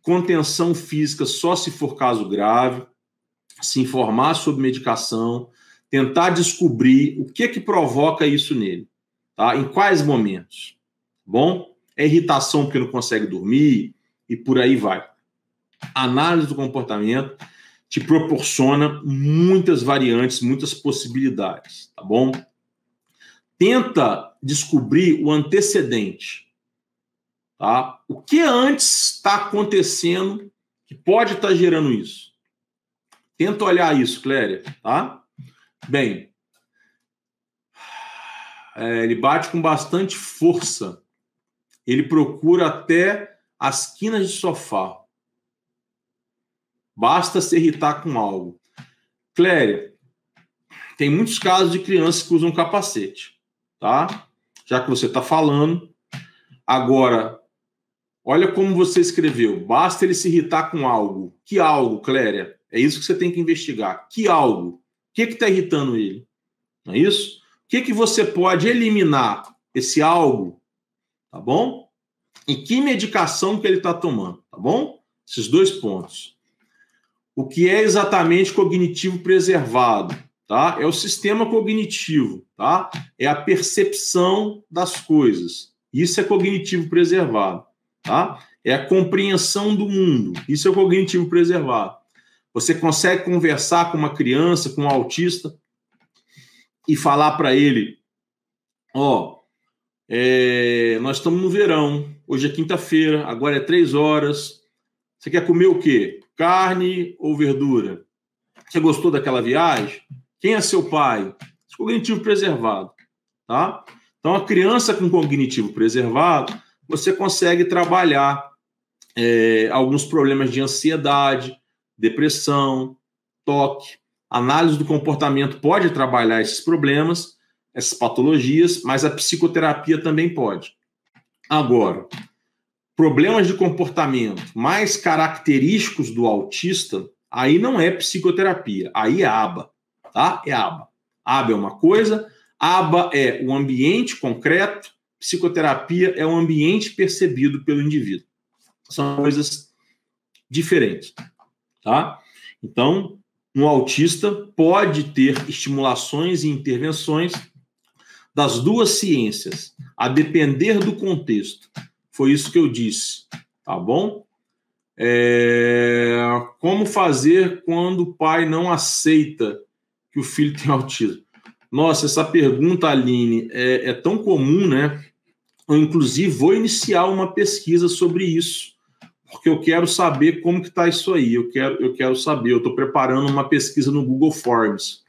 contenção física só se for caso grave, se informar sobre medicação, tentar descobrir o que que provoca isso nele, tá? Em quais momentos, tá bom? É irritação porque não consegue dormir e por aí vai. Análise do comportamento te proporciona muitas variantes, muitas possibilidades, tá bom? tenta descobrir o antecedente. Tá? O que antes está acontecendo que pode estar tá gerando isso? Tenta olhar isso, Cléria. Tá? Bem, é, ele bate com bastante força. Ele procura até as quinas de sofá. Basta se irritar com algo. Cléria, tem muitos casos de crianças que usam capacete tá? Já que você está falando. Agora, olha como você escreveu. Basta ele se irritar com algo. Que algo, Cléria? É isso que você tem que investigar. Que algo? O que está irritando ele? Não é isso? O que, que você pode eliminar esse algo? Tá bom? E que medicação que ele está tomando? Tá bom? Esses dois pontos. O que é exatamente cognitivo preservado? tá? É o sistema cognitivo, tá? É a percepção das coisas. Isso é cognitivo preservado, tá? É a compreensão do mundo. Isso é cognitivo preservado. Você consegue conversar com uma criança, com um autista e falar para ele, ó, é, nós estamos no verão, hoje é quinta-feira, agora é três horas. Você quer comer o quê? Carne ou verdura? Você gostou daquela viagem? Quem é seu pai? Cognitivo preservado, tá? Então, a criança com cognitivo preservado, você consegue trabalhar é, alguns problemas de ansiedade, depressão, toque. Análise do comportamento pode trabalhar esses problemas, essas patologias, mas a psicoterapia também pode. Agora, problemas de comportamento mais característicos do autista, aí não é psicoterapia, aí é ABA tá? É aba. Aba é uma coisa, aba é o ambiente concreto, psicoterapia é o ambiente percebido pelo indivíduo. São coisas diferentes, tá? Então, um autista pode ter estimulações e intervenções das duas ciências, a depender do contexto. Foi isso que eu disse, tá bom? É... Como fazer quando o pai não aceita que o filho tem autismo? Nossa, essa pergunta, Aline, é, é tão comum, né? Eu, inclusive, vou iniciar uma pesquisa sobre isso, porque eu quero saber como que está isso aí. Eu quero, eu quero saber. Eu estou preparando uma pesquisa no Google Forms.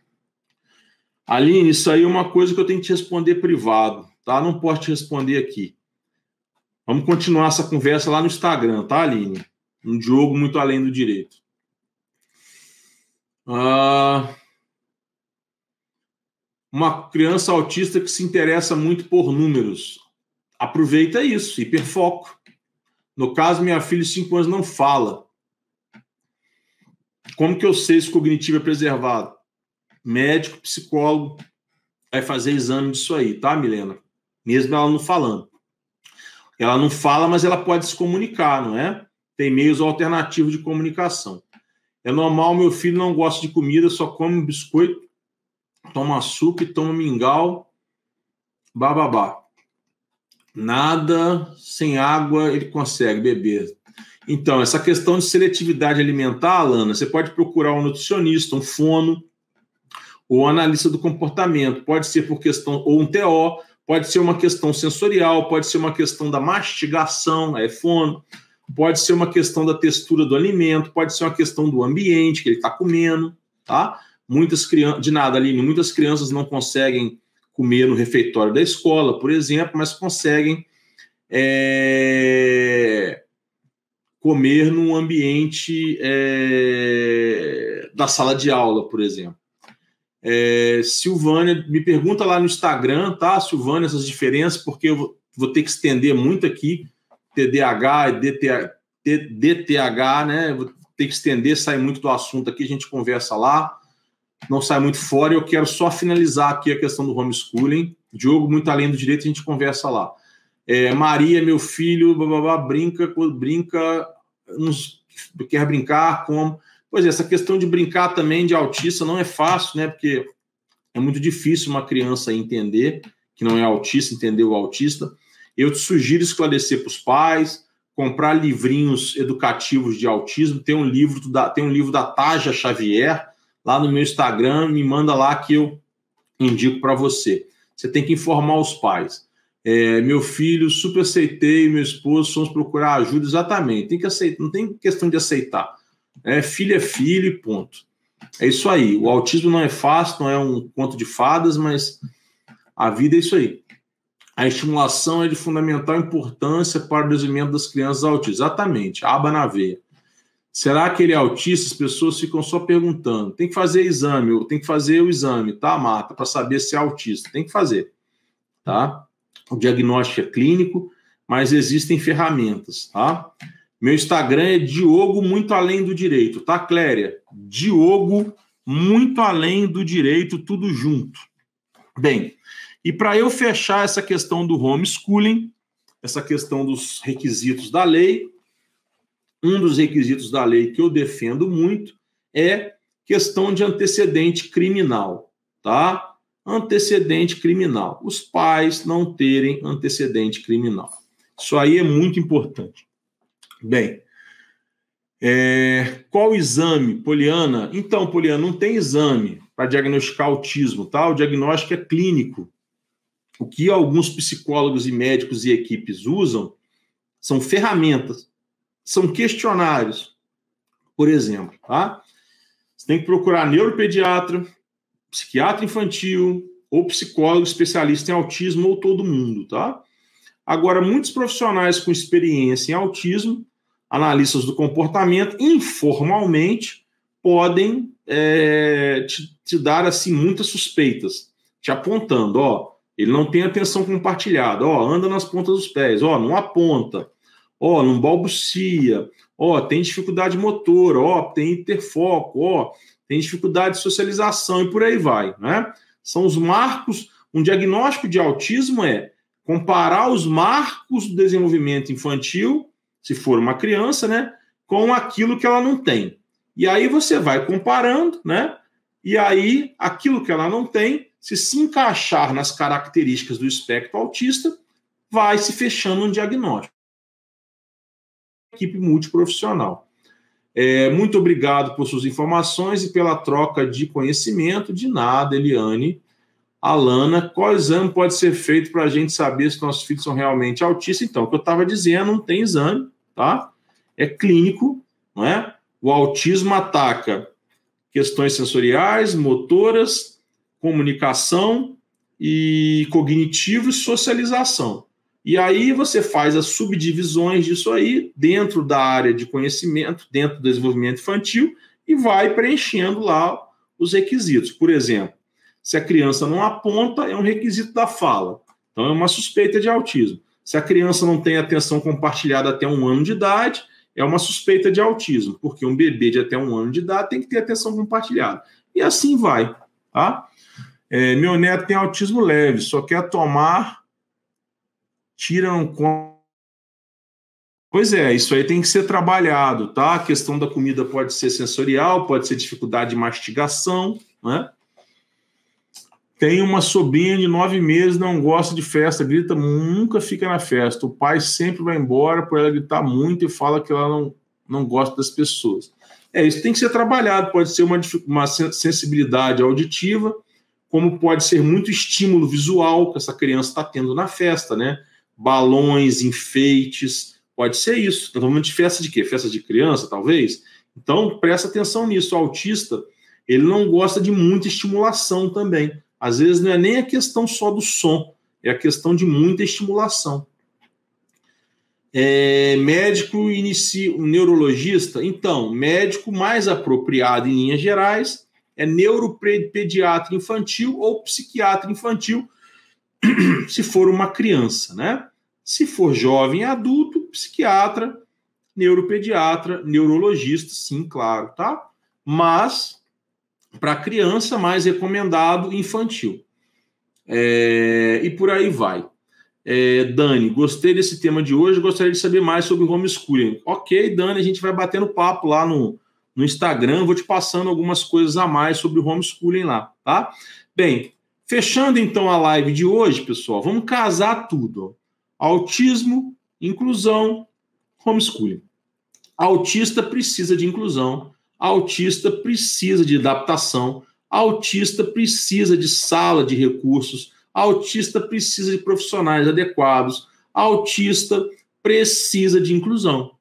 Aline, isso aí é uma coisa que eu tenho que te responder privado, tá? Não posso te responder aqui. Vamos continuar essa conversa lá no Instagram, tá, Aline? Um jogo muito além do direito. Ah, uma criança autista que se interessa muito por números. Aproveita isso, hiperfoco. No caso, minha filha de 5 anos não fala. Como que eu sei se o cognitivo é preservado? Médico, psicólogo, vai fazer exame disso aí, tá, Milena? Mesmo ela não falando. Ela não fala, mas ela pode se comunicar, não é? Tem meios alternativos de comunicação. É normal, meu filho não gosta de comida, só come biscoito, toma açúcar, toma mingau, bababá. Nada sem água ele consegue beber. Então, essa questão de seletividade alimentar, Alana, você pode procurar um nutricionista, um fono, ou analista do comportamento. Pode ser por questão, ou um TO, pode ser uma questão sensorial, pode ser uma questão da mastigação, é fono, pode ser uma questão da textura do alimento, pode ser uma questão do ambiente que ele está comendo, tá? Muitas crianças, de nada, ali, muitas crianças não conseguem comer no refeitório da escola, por exemplo, mas conseguem é, comer num ambiente é, da sala de aula, por exemplo. É, Silvânia, me pergunta lá no Instagram, tá, Silvânia, essas diferenças, porque eu vou ter que estender muito aqui, TDAH e DTH, né? Vou ter que estender, sair muito do assunto aqui, a gente conversa lá, não sai muito fora. Eu quero só finalizar aqui a questão do homeschooling. Diogo, muito além do direito, a gente conversa lá. É, Maria, meu filho, blá, blá, blá, brinca, brinca, uns, quer brincar como. Pois é, essa questão de brincar também de autista não é fácil, né? Porque é muito difícil uma criança entender que não é autista, entender o autista. Eu te sugiro esclarecer para os pais, comprar livrinhos educativos de autismo. Tem um livro da, tem um livro da Taja Xavier lá no meu Instagram, me manda lá que eu indico para você. Você tem que informar os pais. É, meu filho, super aceitei, meu esposo, vamos procurar ajuda. Exatamente, tem que aceitar, não tem questão de aceitar. É, filho é filho e ponto. É isso aí. O autismo não é fácil, não é um conto de fadas, mas a vida é isso aí. A estimulação é de fundamental importância para o desenvolvimento das crianças autistas. Exatamente, aba na veia. Será que ele é autista? As pessoas ficam só perguntando. Tem que fazer exame, tem que fazer o exame, tá, Mata, para saber se é autista. Tem que fazer, tá? O diagnóstico é clínico, mas existem ferramentas, tá? Meu Instagram é Diogo Muito Além do Direito, tá, Cléria? Diogo Muito Além do Direito, tudo junto. Bem, e para eu fechar essa questão do homeschooling, essa questão dos requisitos da lei, um dos requisitos da lei que eu defendo muito é questão de antecedente criminal, tá? Antecedente criminal. Os pais não terem antecedente criminal. Isso aí é muito importante. Bem, é, qual exame, Poliana? Então, Poliana, não tem exame para diagnosticar autismo, tá? O diagnóstico é clínico. O que alguns psicólogos e médicos e equipes usam são ferramentas, são questionários. Por exemplo, tá? Você tem que procurar neuropediatra, psiquiatra infantil ou psicólogo especialista em autismo ou todo mundo, tá? Agora, muitos profissionais com experiência em autismo, analistas do comportamento, informalmente podem é, te, te, dar assim muitas suspeitas, te apontando, ó, ele não tem atenção compartilhada. Ó, anda nas pontas dos pés. Ó, não aponta. Ó, não balbucia. Ó, tem dificuldade motora. Ó, tem hiperfoco. Ó, tem dificuldade de socialização e por aí vai, né? São os marcos. Um diagnóstico de autismo é comparar os marcos do desenvolvimento infantil, se for uma criança, né, com aquilo que ela não tem. E aí você vai comparando, né? E aí aquilo que ela não tem se se encaixar nas características do espectro autista, vai se fechando um diagnóstico. Equipe multiprofissional. É, muito obrigado por suas informações e pela troca de conhecimento. De nada, Eliane. Alana, qual exame pode ser feito para a gente saber se nossos filhos são realmente autistas? Então, o que eu estava dizendo, não tem exame, tá? É clínico, não é? O autismo ataca questões sensoriais, motoras, comunicação e cognitivo e socialização. E aí você faz as subdivisões disso aí dentro da área de conhecimento, dentro do desenvolvimento infantil e vai preenchendo lá os requisitos. Por exemplo, se a criança não aponta, é um requisito da fala. Então é uma suspeita de autismo. Se a criança não tem atenção compartilhada até um ano de idade, é uma suspeita de autismo, porque um bebê de até um ano de idade tem que ter atenção compartilhada. E assim vai, tá? É, meu neto tem autismo leve, só quer tomar, tiram com. Pois é, isso aí tem que ser trabalhado, tá? A questão da comida pode ser sensorial, pode ser dificuldade de mastigação, né? Tem uma sobrinha de nove meses, não gosta de festa, grita, nunca fica na festa. O pai sempre vai embora por ela gritar muito e fala que ela não, não gosta das pessoas. É, isso tem que ser trabalhado, pode ser uma, uma sensibilidade auditiva, como pode ser muito estímulo visual que essa criança está tendo na festa, né? Balões, enfeites, pode ser isso. Estamos falando de festa de quê? Festa de criança, talvez? Então, presta atenção nisso. O autista, ele não gosta de muita estimulação também. Às vezes não é nem a questão só do som, é a questão de muita estimulação. É, médico inicia um neurologista, então, médico mais apropriado em linhas gerais é neuropediatra infantil ou psiquiatra infantil, se for uma criança, né? Se for jovem adulto, psiquiatra, neuropediatra, neurologista, sim, claro, tá? Mas para criança, mais recomendado infantil. É, e por aí vai. É, Dani, gostei desse tema de hoje, gostaria de saber mais sobre homeschooling. Ok, Dani, a gente vai batendo papo lá no, no Instagram, vou te passando algumas coisas a mais sobre homeschooling lá, tá? Bem, fechando então a live de hoje, pessoal, vamos casar tudo. Autismo, inclusão, homeschooling. Autista precisa de inclusão, autista precisa de adaptação, autista precisa de sala de recursos, autista precisa de profissionais adequados, autista precisa de inclusão.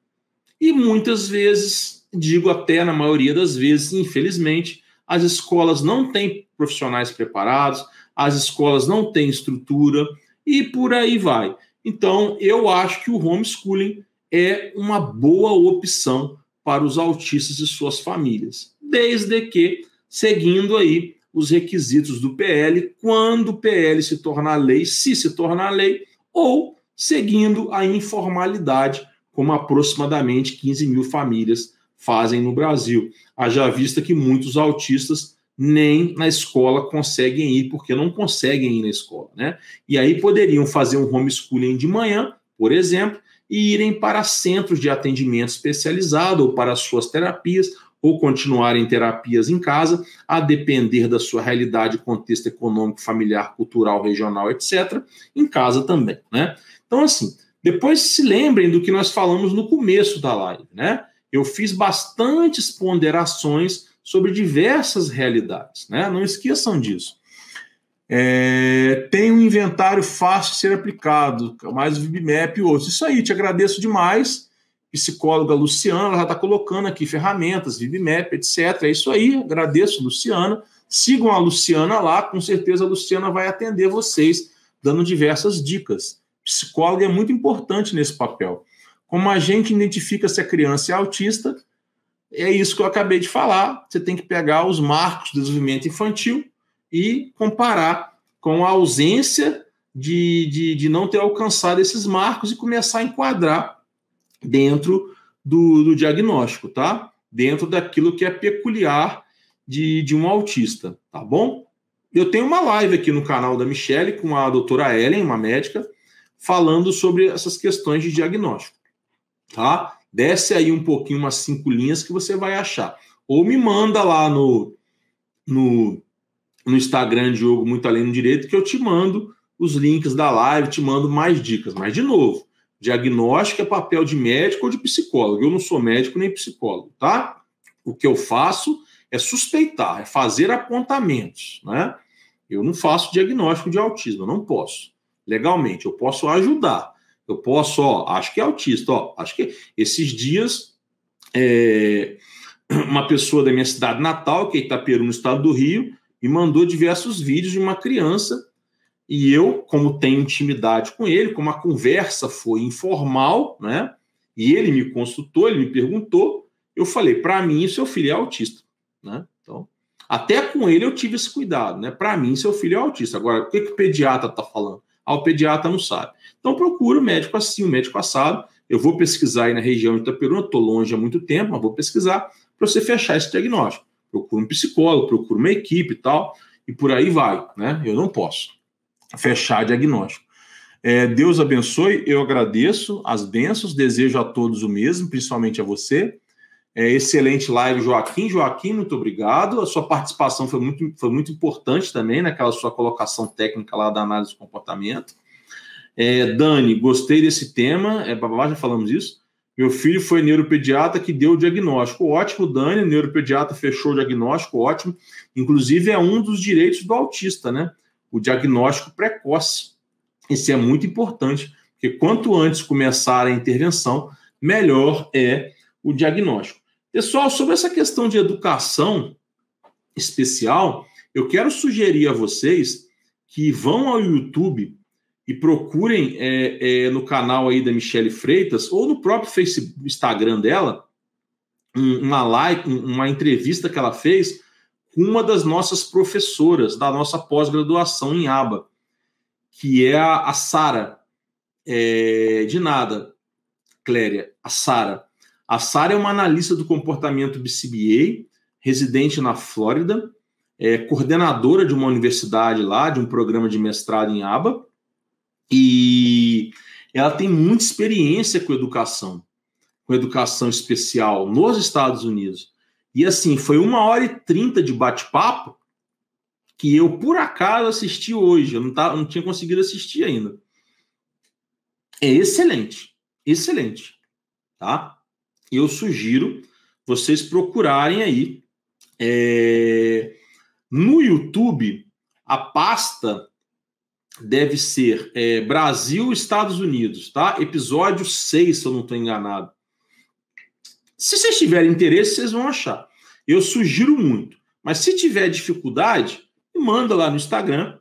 E muitas vezes, digo até na maioria das vezes, infelizmente, as escolas não têm profissionais preparados, as escolas não têm estrutura e por aí vai. Então, eu acho que o homeschooling é uma boa opção para os autistas e suas famílias, desde que seguindo aí os requisitos do PL, quando o PL se tornar lei, se se tornar lei, ou seguindo a informalidade, como aproximadamente 15 mil famílias fazem no Brasil. Haja vista que muitos autistas nem na escola conseguem ir, porque não conseguem ir na escola, né? E aí poderiam fazer um homeschooling de manhã, por exemplo, e irem para centros de atendimento especializado ou para suas terapias, ou continuarem terapias em casa, a depender da sua realidade, contexto econômico, familiar, cultural, regional, etc., em casa também, né? Então, assim, depois se lembrem do que nós falamos no começo da live, né? Eu fiz bastantes ponderações sobre diversas realidades, né? Não esqueçam disso. É, tem um inventário fácil de ser aplicado, mais o VibMap e outros. Isso aí, te agradeço demais. Psicóloga Luciana, já está colocando aqui ferramentas, VibMap, etc. É isso aí, agradeço, Luciana. Sigam a Luciana lá, com certeza a Luciana vai atender vocês, dando diversas dicas. Psicóloga é muito importante nesse papel. Como a gente identifica se a criança é autista, é isso que eu acabei de falar. Você tem que pegar os marcos do desenvolvimento infantil e comparar com a ausência de, de, de não ter alcançado esses marcos e começar a enquadrar dentro do, do diagnóstico, tá? Dentro daquilo que é peculiar de, de um autista, tá bom? Eu tenho uma live aqui no canal da Michelle com a doutora Ellen, uma médica, falando sobre essas questões de diagnóstico, tá? Desce aí um pouquinho, umas cinco linhas que você vai achar. Ou me manda lá no, no no Instagram, Diogo Muito Além no Direito, que eu te mando os links da live, te mando mais dicas. Mas, de novo, diagnóstico é papel de médico ou de psicólogo. Eu não sou médico nem psicólogo, tá? O que eu faço é suspeitar, é fazer apontamentos, né? Eu não faço diagnóstico de autismo, eu não posso. Legalmente, eu posso ajudar. Eu posso, ó, acho que é autista, ó, acho que esses dias é, uma pessoa da minha cidade natal, que é Itaperu, no estado do Rio, me mandou diversos vídeos de uma criança e eu, como tenho intimidade com ele, como a conversa foi informal, né? E ele me consultou, ele me perguntou, eu falei, para mim, seu filho é autista, né? Então, até com ele eu tive esse cuidado, né? Para mim, seu filho é autista. Agora, o que, que o pediatra está falando? Ah, o pediatra não sabe. Então, procura o médico assim, o médico assado. Eu vou pesquisar aí na região de Itaperuna, estou longe há muito tempo, mas vou pesquisar para você fechar esse diagnóstico. Procura um psicólogo, procura uma equipe e tal, e por aí vai, né? Eu não posso fechar diagnóstico. É, Deus abençoe, eu agradeço as bênçãos, desejo a todos o mesmo, principalmente a você. É, excelente live, Joaquim. Joaquim, muito obrigado. A sua participação foi muito, foi muito importante também, naquela sua colocação técnica lá da análise do comportamento. É, Dani, gostei desse tema. É, já falamos isso. Meu filho foi neuropediatra que deu o diagnóstico. Ótimo, Dani. Neuropediatra fechou o diagnóstico, ótimo. Inclusive, é um dos direitos do autista, né? O diagnóstico precoce. Isso é muito importante, porque quanto antes começar a intervenção, melhor é o diagnóstico. Pessoal, sobre essa questão de educação especial, eu quero sugerir a vocês que vão ao YouTube e procurem é, é, no canal aí da Michelle Freitas ou no próprio Facebook, Instagram dela uma live, uma entrevista que ela fez com uma das nossas professoras da nossa pós-graduação em ABA que é a, a Sara. É, de nada, Cléria, a Sara. A Sara é uma analista do comportamento BCBA, residente na Flórida, é coordenadora de uma universidade lá, de um programa de mestrado em ABA, e ela tem muita experiência com educação, com educação especial nos Estados Unidos. E assim, foi uma hora e trinta de bate-papo que eu, por acaso, assisti hoje. Eu não, tá, não tinha conseguido assistir ainda. É excelente. Excelente. Tá? Eu sugiro vocês procurarem aí. É... No YouTube, a pasta deve ser é, Brasil, Estados Unidos, tá? Episódio 6, se eu não estou enganado. Se vocês tiverem interesse, vocês vão achar. Eu sugiro muito. Mas se tiver dificuldade, manda lá no Instagram,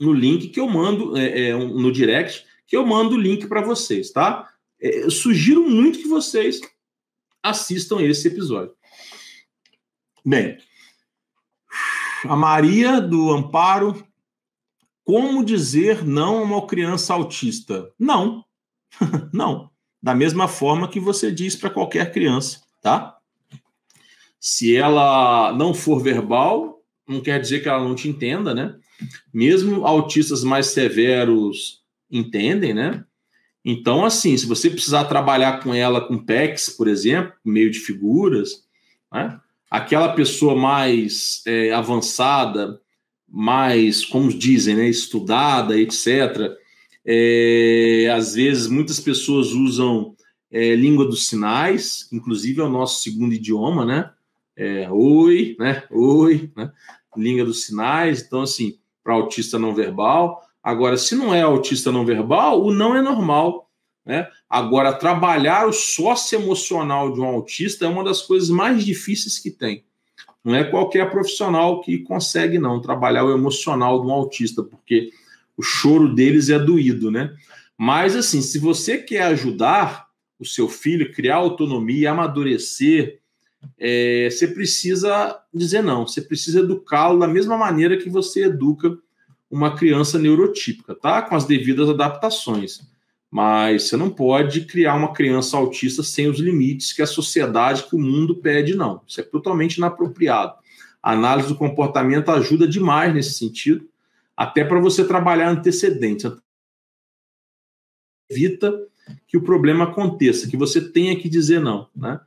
no link que eu mando, é, é, no direct, que eu mando o link para vocês, tá? É, eu sugiro muito que vocês assistam esse episódio. Bem, a Maria do Amparo, como dizer não a uma criança autista? Não, não. Da mesma forma que você diz para qualquer criança, tá? Se ela não for verbal, não quer dizer que ela não te entenda, né? Mesmo autistas mais severos entendem, né? Então, assim, se você precisar trabalhar com ela com PECs, por exemplo, meio de figuras, né? aquela pessoa mais é, avançada, mais, como dizem, né, estudada, etc., é, às vezes muitas pessoas usam é, língua dos sinais, inclusive é o nosso segundo idioma, né? É, oi, né? Oi, né? língua dos sinais, então, assim, para autista não verbal. Agora, se não é autista não verbal, o não é normal. Né? Agora, trabalhar o socioemocional de um autista é uma das coisas mais difíceis que tem. Não é qualquer profissional que consegue, não, trabalhar o emocional de um autista, porque o choro deles é doído, né? Mas, assim, se você quer ajudar o seu filho, criar autonomia, amadurecer, é, você precisa dizer não, você precisa educá-lo da mesma maneira que você educa uma criança neurotípica, tá? Com as devidas adaptações. Mas você não pode criar uma criança autista sem os limites que a sociedade, que o mundo pede, não. Isso é totalmente inapropriado. A análise do comportamento ajuda demais nesse sentido, até para você trabalhar antecedentes. Evita que o problema aconteça, que você tenha que dizer não, né?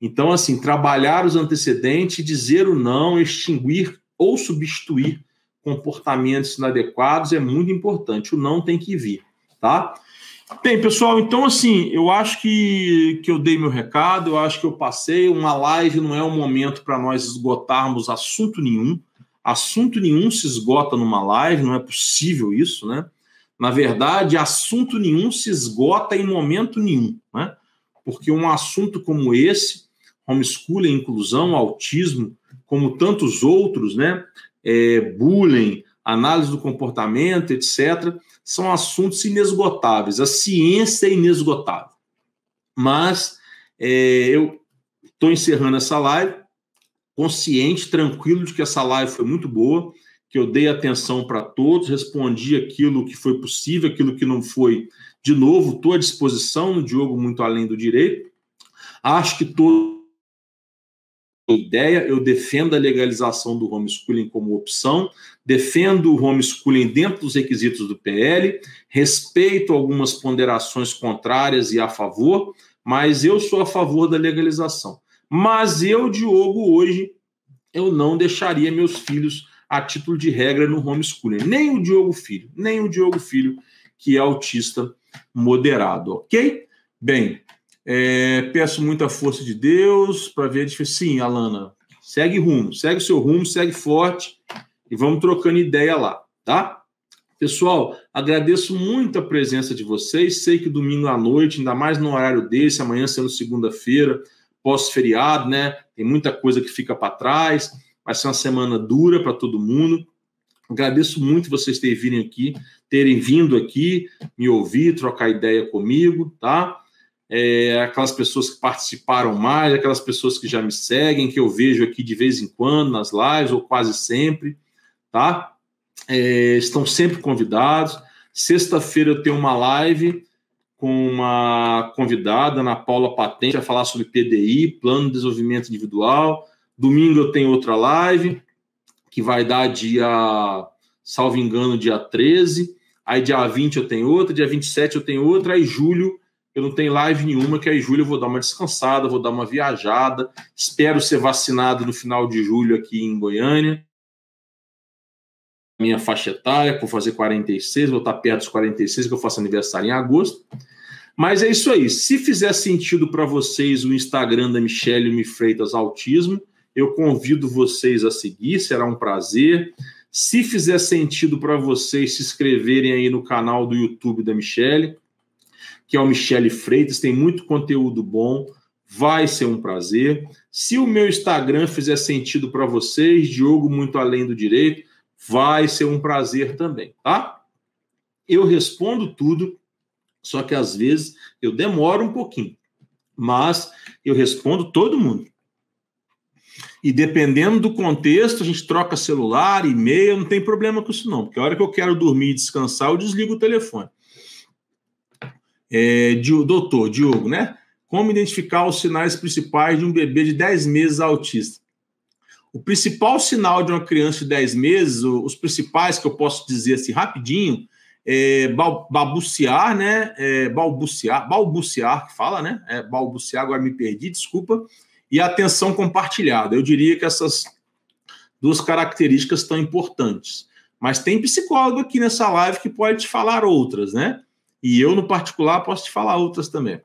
Então, assim, trabalhar os antecedentes, dizer o não, extinguir ou substituir comportamentos inadequados é muito importante. O não tem que vir, tá? Bem, pessoal, então assim, eu acho que, que eu dei meu recado, eu acho que eu passei. Uma live não é um momento para nós esgotarmos assunto nenhum. Assunto nenhum se esgota numa live, não é possível isso, né? Na verdade, assunto nenhum se esgota em momento nenhum, né? Porque um assunto como esse homeschooling, inclusão, autismo, como tantos outros, né, é, bullying, análise do comportamento, etc., são assuntos inesgotáveis. A ciência é inesgotável. Mas é, eu estou encerrando essa live, consciente, tranquilo de que essa live foi muito boa, que eu dei atenção para todos, respondi aquilo que foi possível, aquilo que não foi. De novo, estou à disposição no Diogo Muito Além do Direito. Acho que todo ideia, eu defendo a legalização do homeschooling como opção, defendo o homeschooling dentro dos requisitos do PL, respeito algumas ponderações contrárias e a favor, mas eu sou a favor da legalização. Mas eu, Diogo, hoje, eu não deixaria meus filhos a título de regra no homeschooling. Nem o Diogo Filho, nem o Diogo Filho, que é autista moderado, ok? Bem, é, peço muita força de Deus para ver. Sim, Alana, segue rumo, segue seu rumo, segue forte e vamos trocando ideia lá, tá? Pessoal, agradeço muito a presença de vocês. Sei que domingo à noite, ainda mais no horário desse, amanhã sendo segunda-feira, pós-feriado, né? Tem muita coisa que fica para trás. Vai ser uma semana dura para todo mundo. Agradeço muito vocês terem vindo aqui, terem vindo aqui, me ouvir, trocar ideia comigo, tá? É, aquelas pessoas que participaram mais, aquelas pessoas que já me seguem, que eu vejo aqui de vez em quando nas lives, ou quase sempre, tá? É, estão sempre convidados. Sexta-feira eu tenho uma live com uma convidada, Ana Paula Patente, a falar sobre PDI, Plano de Desenvolvimento Individual. Domingo eu tenho outra live, que vai dar dia, salvo engano, dia 13. Aí dia 20 eu tenho outra, dia 27 eu tenho outra, aí julho eu não tenho live nenhuma, que aí julho eu vou dar uma descansada, vou dar uma viajada. Espero ser vacinado no final de julho aqui em Goiânia. Minha faixa etária, por fazer 46, vou estar perto dos 46, que eu faço aniversário em agosto. Mas é isso aí. Se fizer sentido para vocês o Instagram da Michelle Me Freitas Autismo, eu convido vocês a seguir, será um prazer. Se fizer sentido para vocês se inscreverem aí no canal do YouTube da Michelle, que é o Michele Freitas, tem muito conteúdo bom, vai ser um prazer. Se o meu Instagram fizer sentido para vocês, Diogo Muito Além do Direito, vai ser um prazer também, tá? Eu respondo tudo, só que às vezes eu demoro um pouquinho, mas eu respondo todo mundo. E dependendo do contexto, a gente troca celular, e-mail, não tem problema com isso não, porque a hora que eu quero dormir e descansar, eu desligo o telefone. É, doutor Diogo, né? Como identificar os sinais principais de um bebê de 10 meses autista? O principal sinal de uma criança de 10 meses, os principais que eu posso dizer assim rapidinho, é balbuciar, né? É, balbuciar, balbuciar que fala, né? É, balbuciar, agora me perdi, desculpa. E atenção compartilhada. Eu diria que essas duas características estão importantes. Mas tem psicólogo aqui nessa live que pode te falar outras, né? E eu, no particular, posso te falar outras também.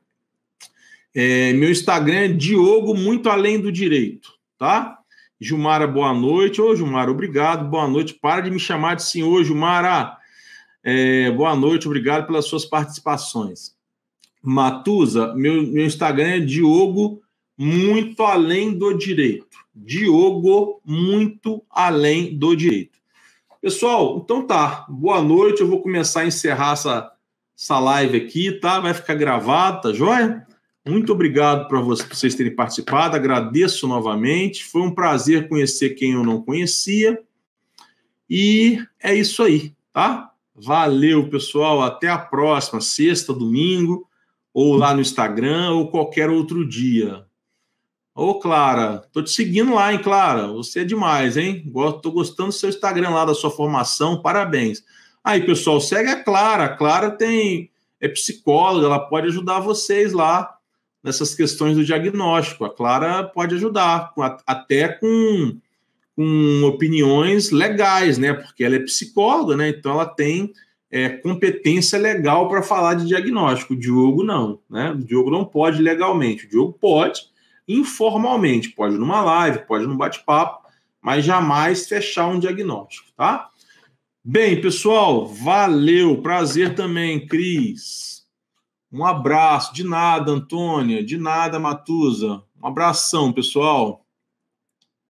É, meu Instagram é Diogo Muito Além do Direito, tá? Gilmara, boa noite. Ô, Gilmara, obrigado, boa noite. Para de me chamar de senhor, Gilmara. É, boa noite, obrigado pelas suas participações. Matusa, meu, meu Instagram é Diogo Muito Além do Direito. Diogo Muito Além do Direito. Pessoal, então tá. Boa noite. Eu vou começar a encerrar essa essa live aqui, tá? Vai ficar gravada, tá joia? Muito obrigado por vocês terem participado, agradeço novamente. Foi um prazer conhecer quem eu não conhecia. E é isso aí, tá? Valeu, pessoal. Até a próxima, sexta, domingo, ou lá no Instagram, ou qualquer outro dia. Ô, Clara, tô te seguindo lá, hein, Clara? Você é demais, hein? Tô gostando do seu Instagram lá, da sua formação. Parabéns. Aí, pessoal, segue a Clara. A Clara tem é psicóloga, ela pode ajudar vocês lá nessas questões do diagnóstico. A Clara pode ajudar, até com, com opiniões legais, né? Porque ela é psicóloga, né? Então ela tem é, competência legal para falar de diagnóstico. O Diogo não, né? O Diogo não pode legalmente. O Diogo pode informalmente, pode numa live, pode num bate-papo, mas jamais fechar um diagnóstico, tá? Bem, pessoal, valeu. Prazer também, Cris. Um abraço. De nada, Antônia. De nada, Matusa. Um abração, pessoal.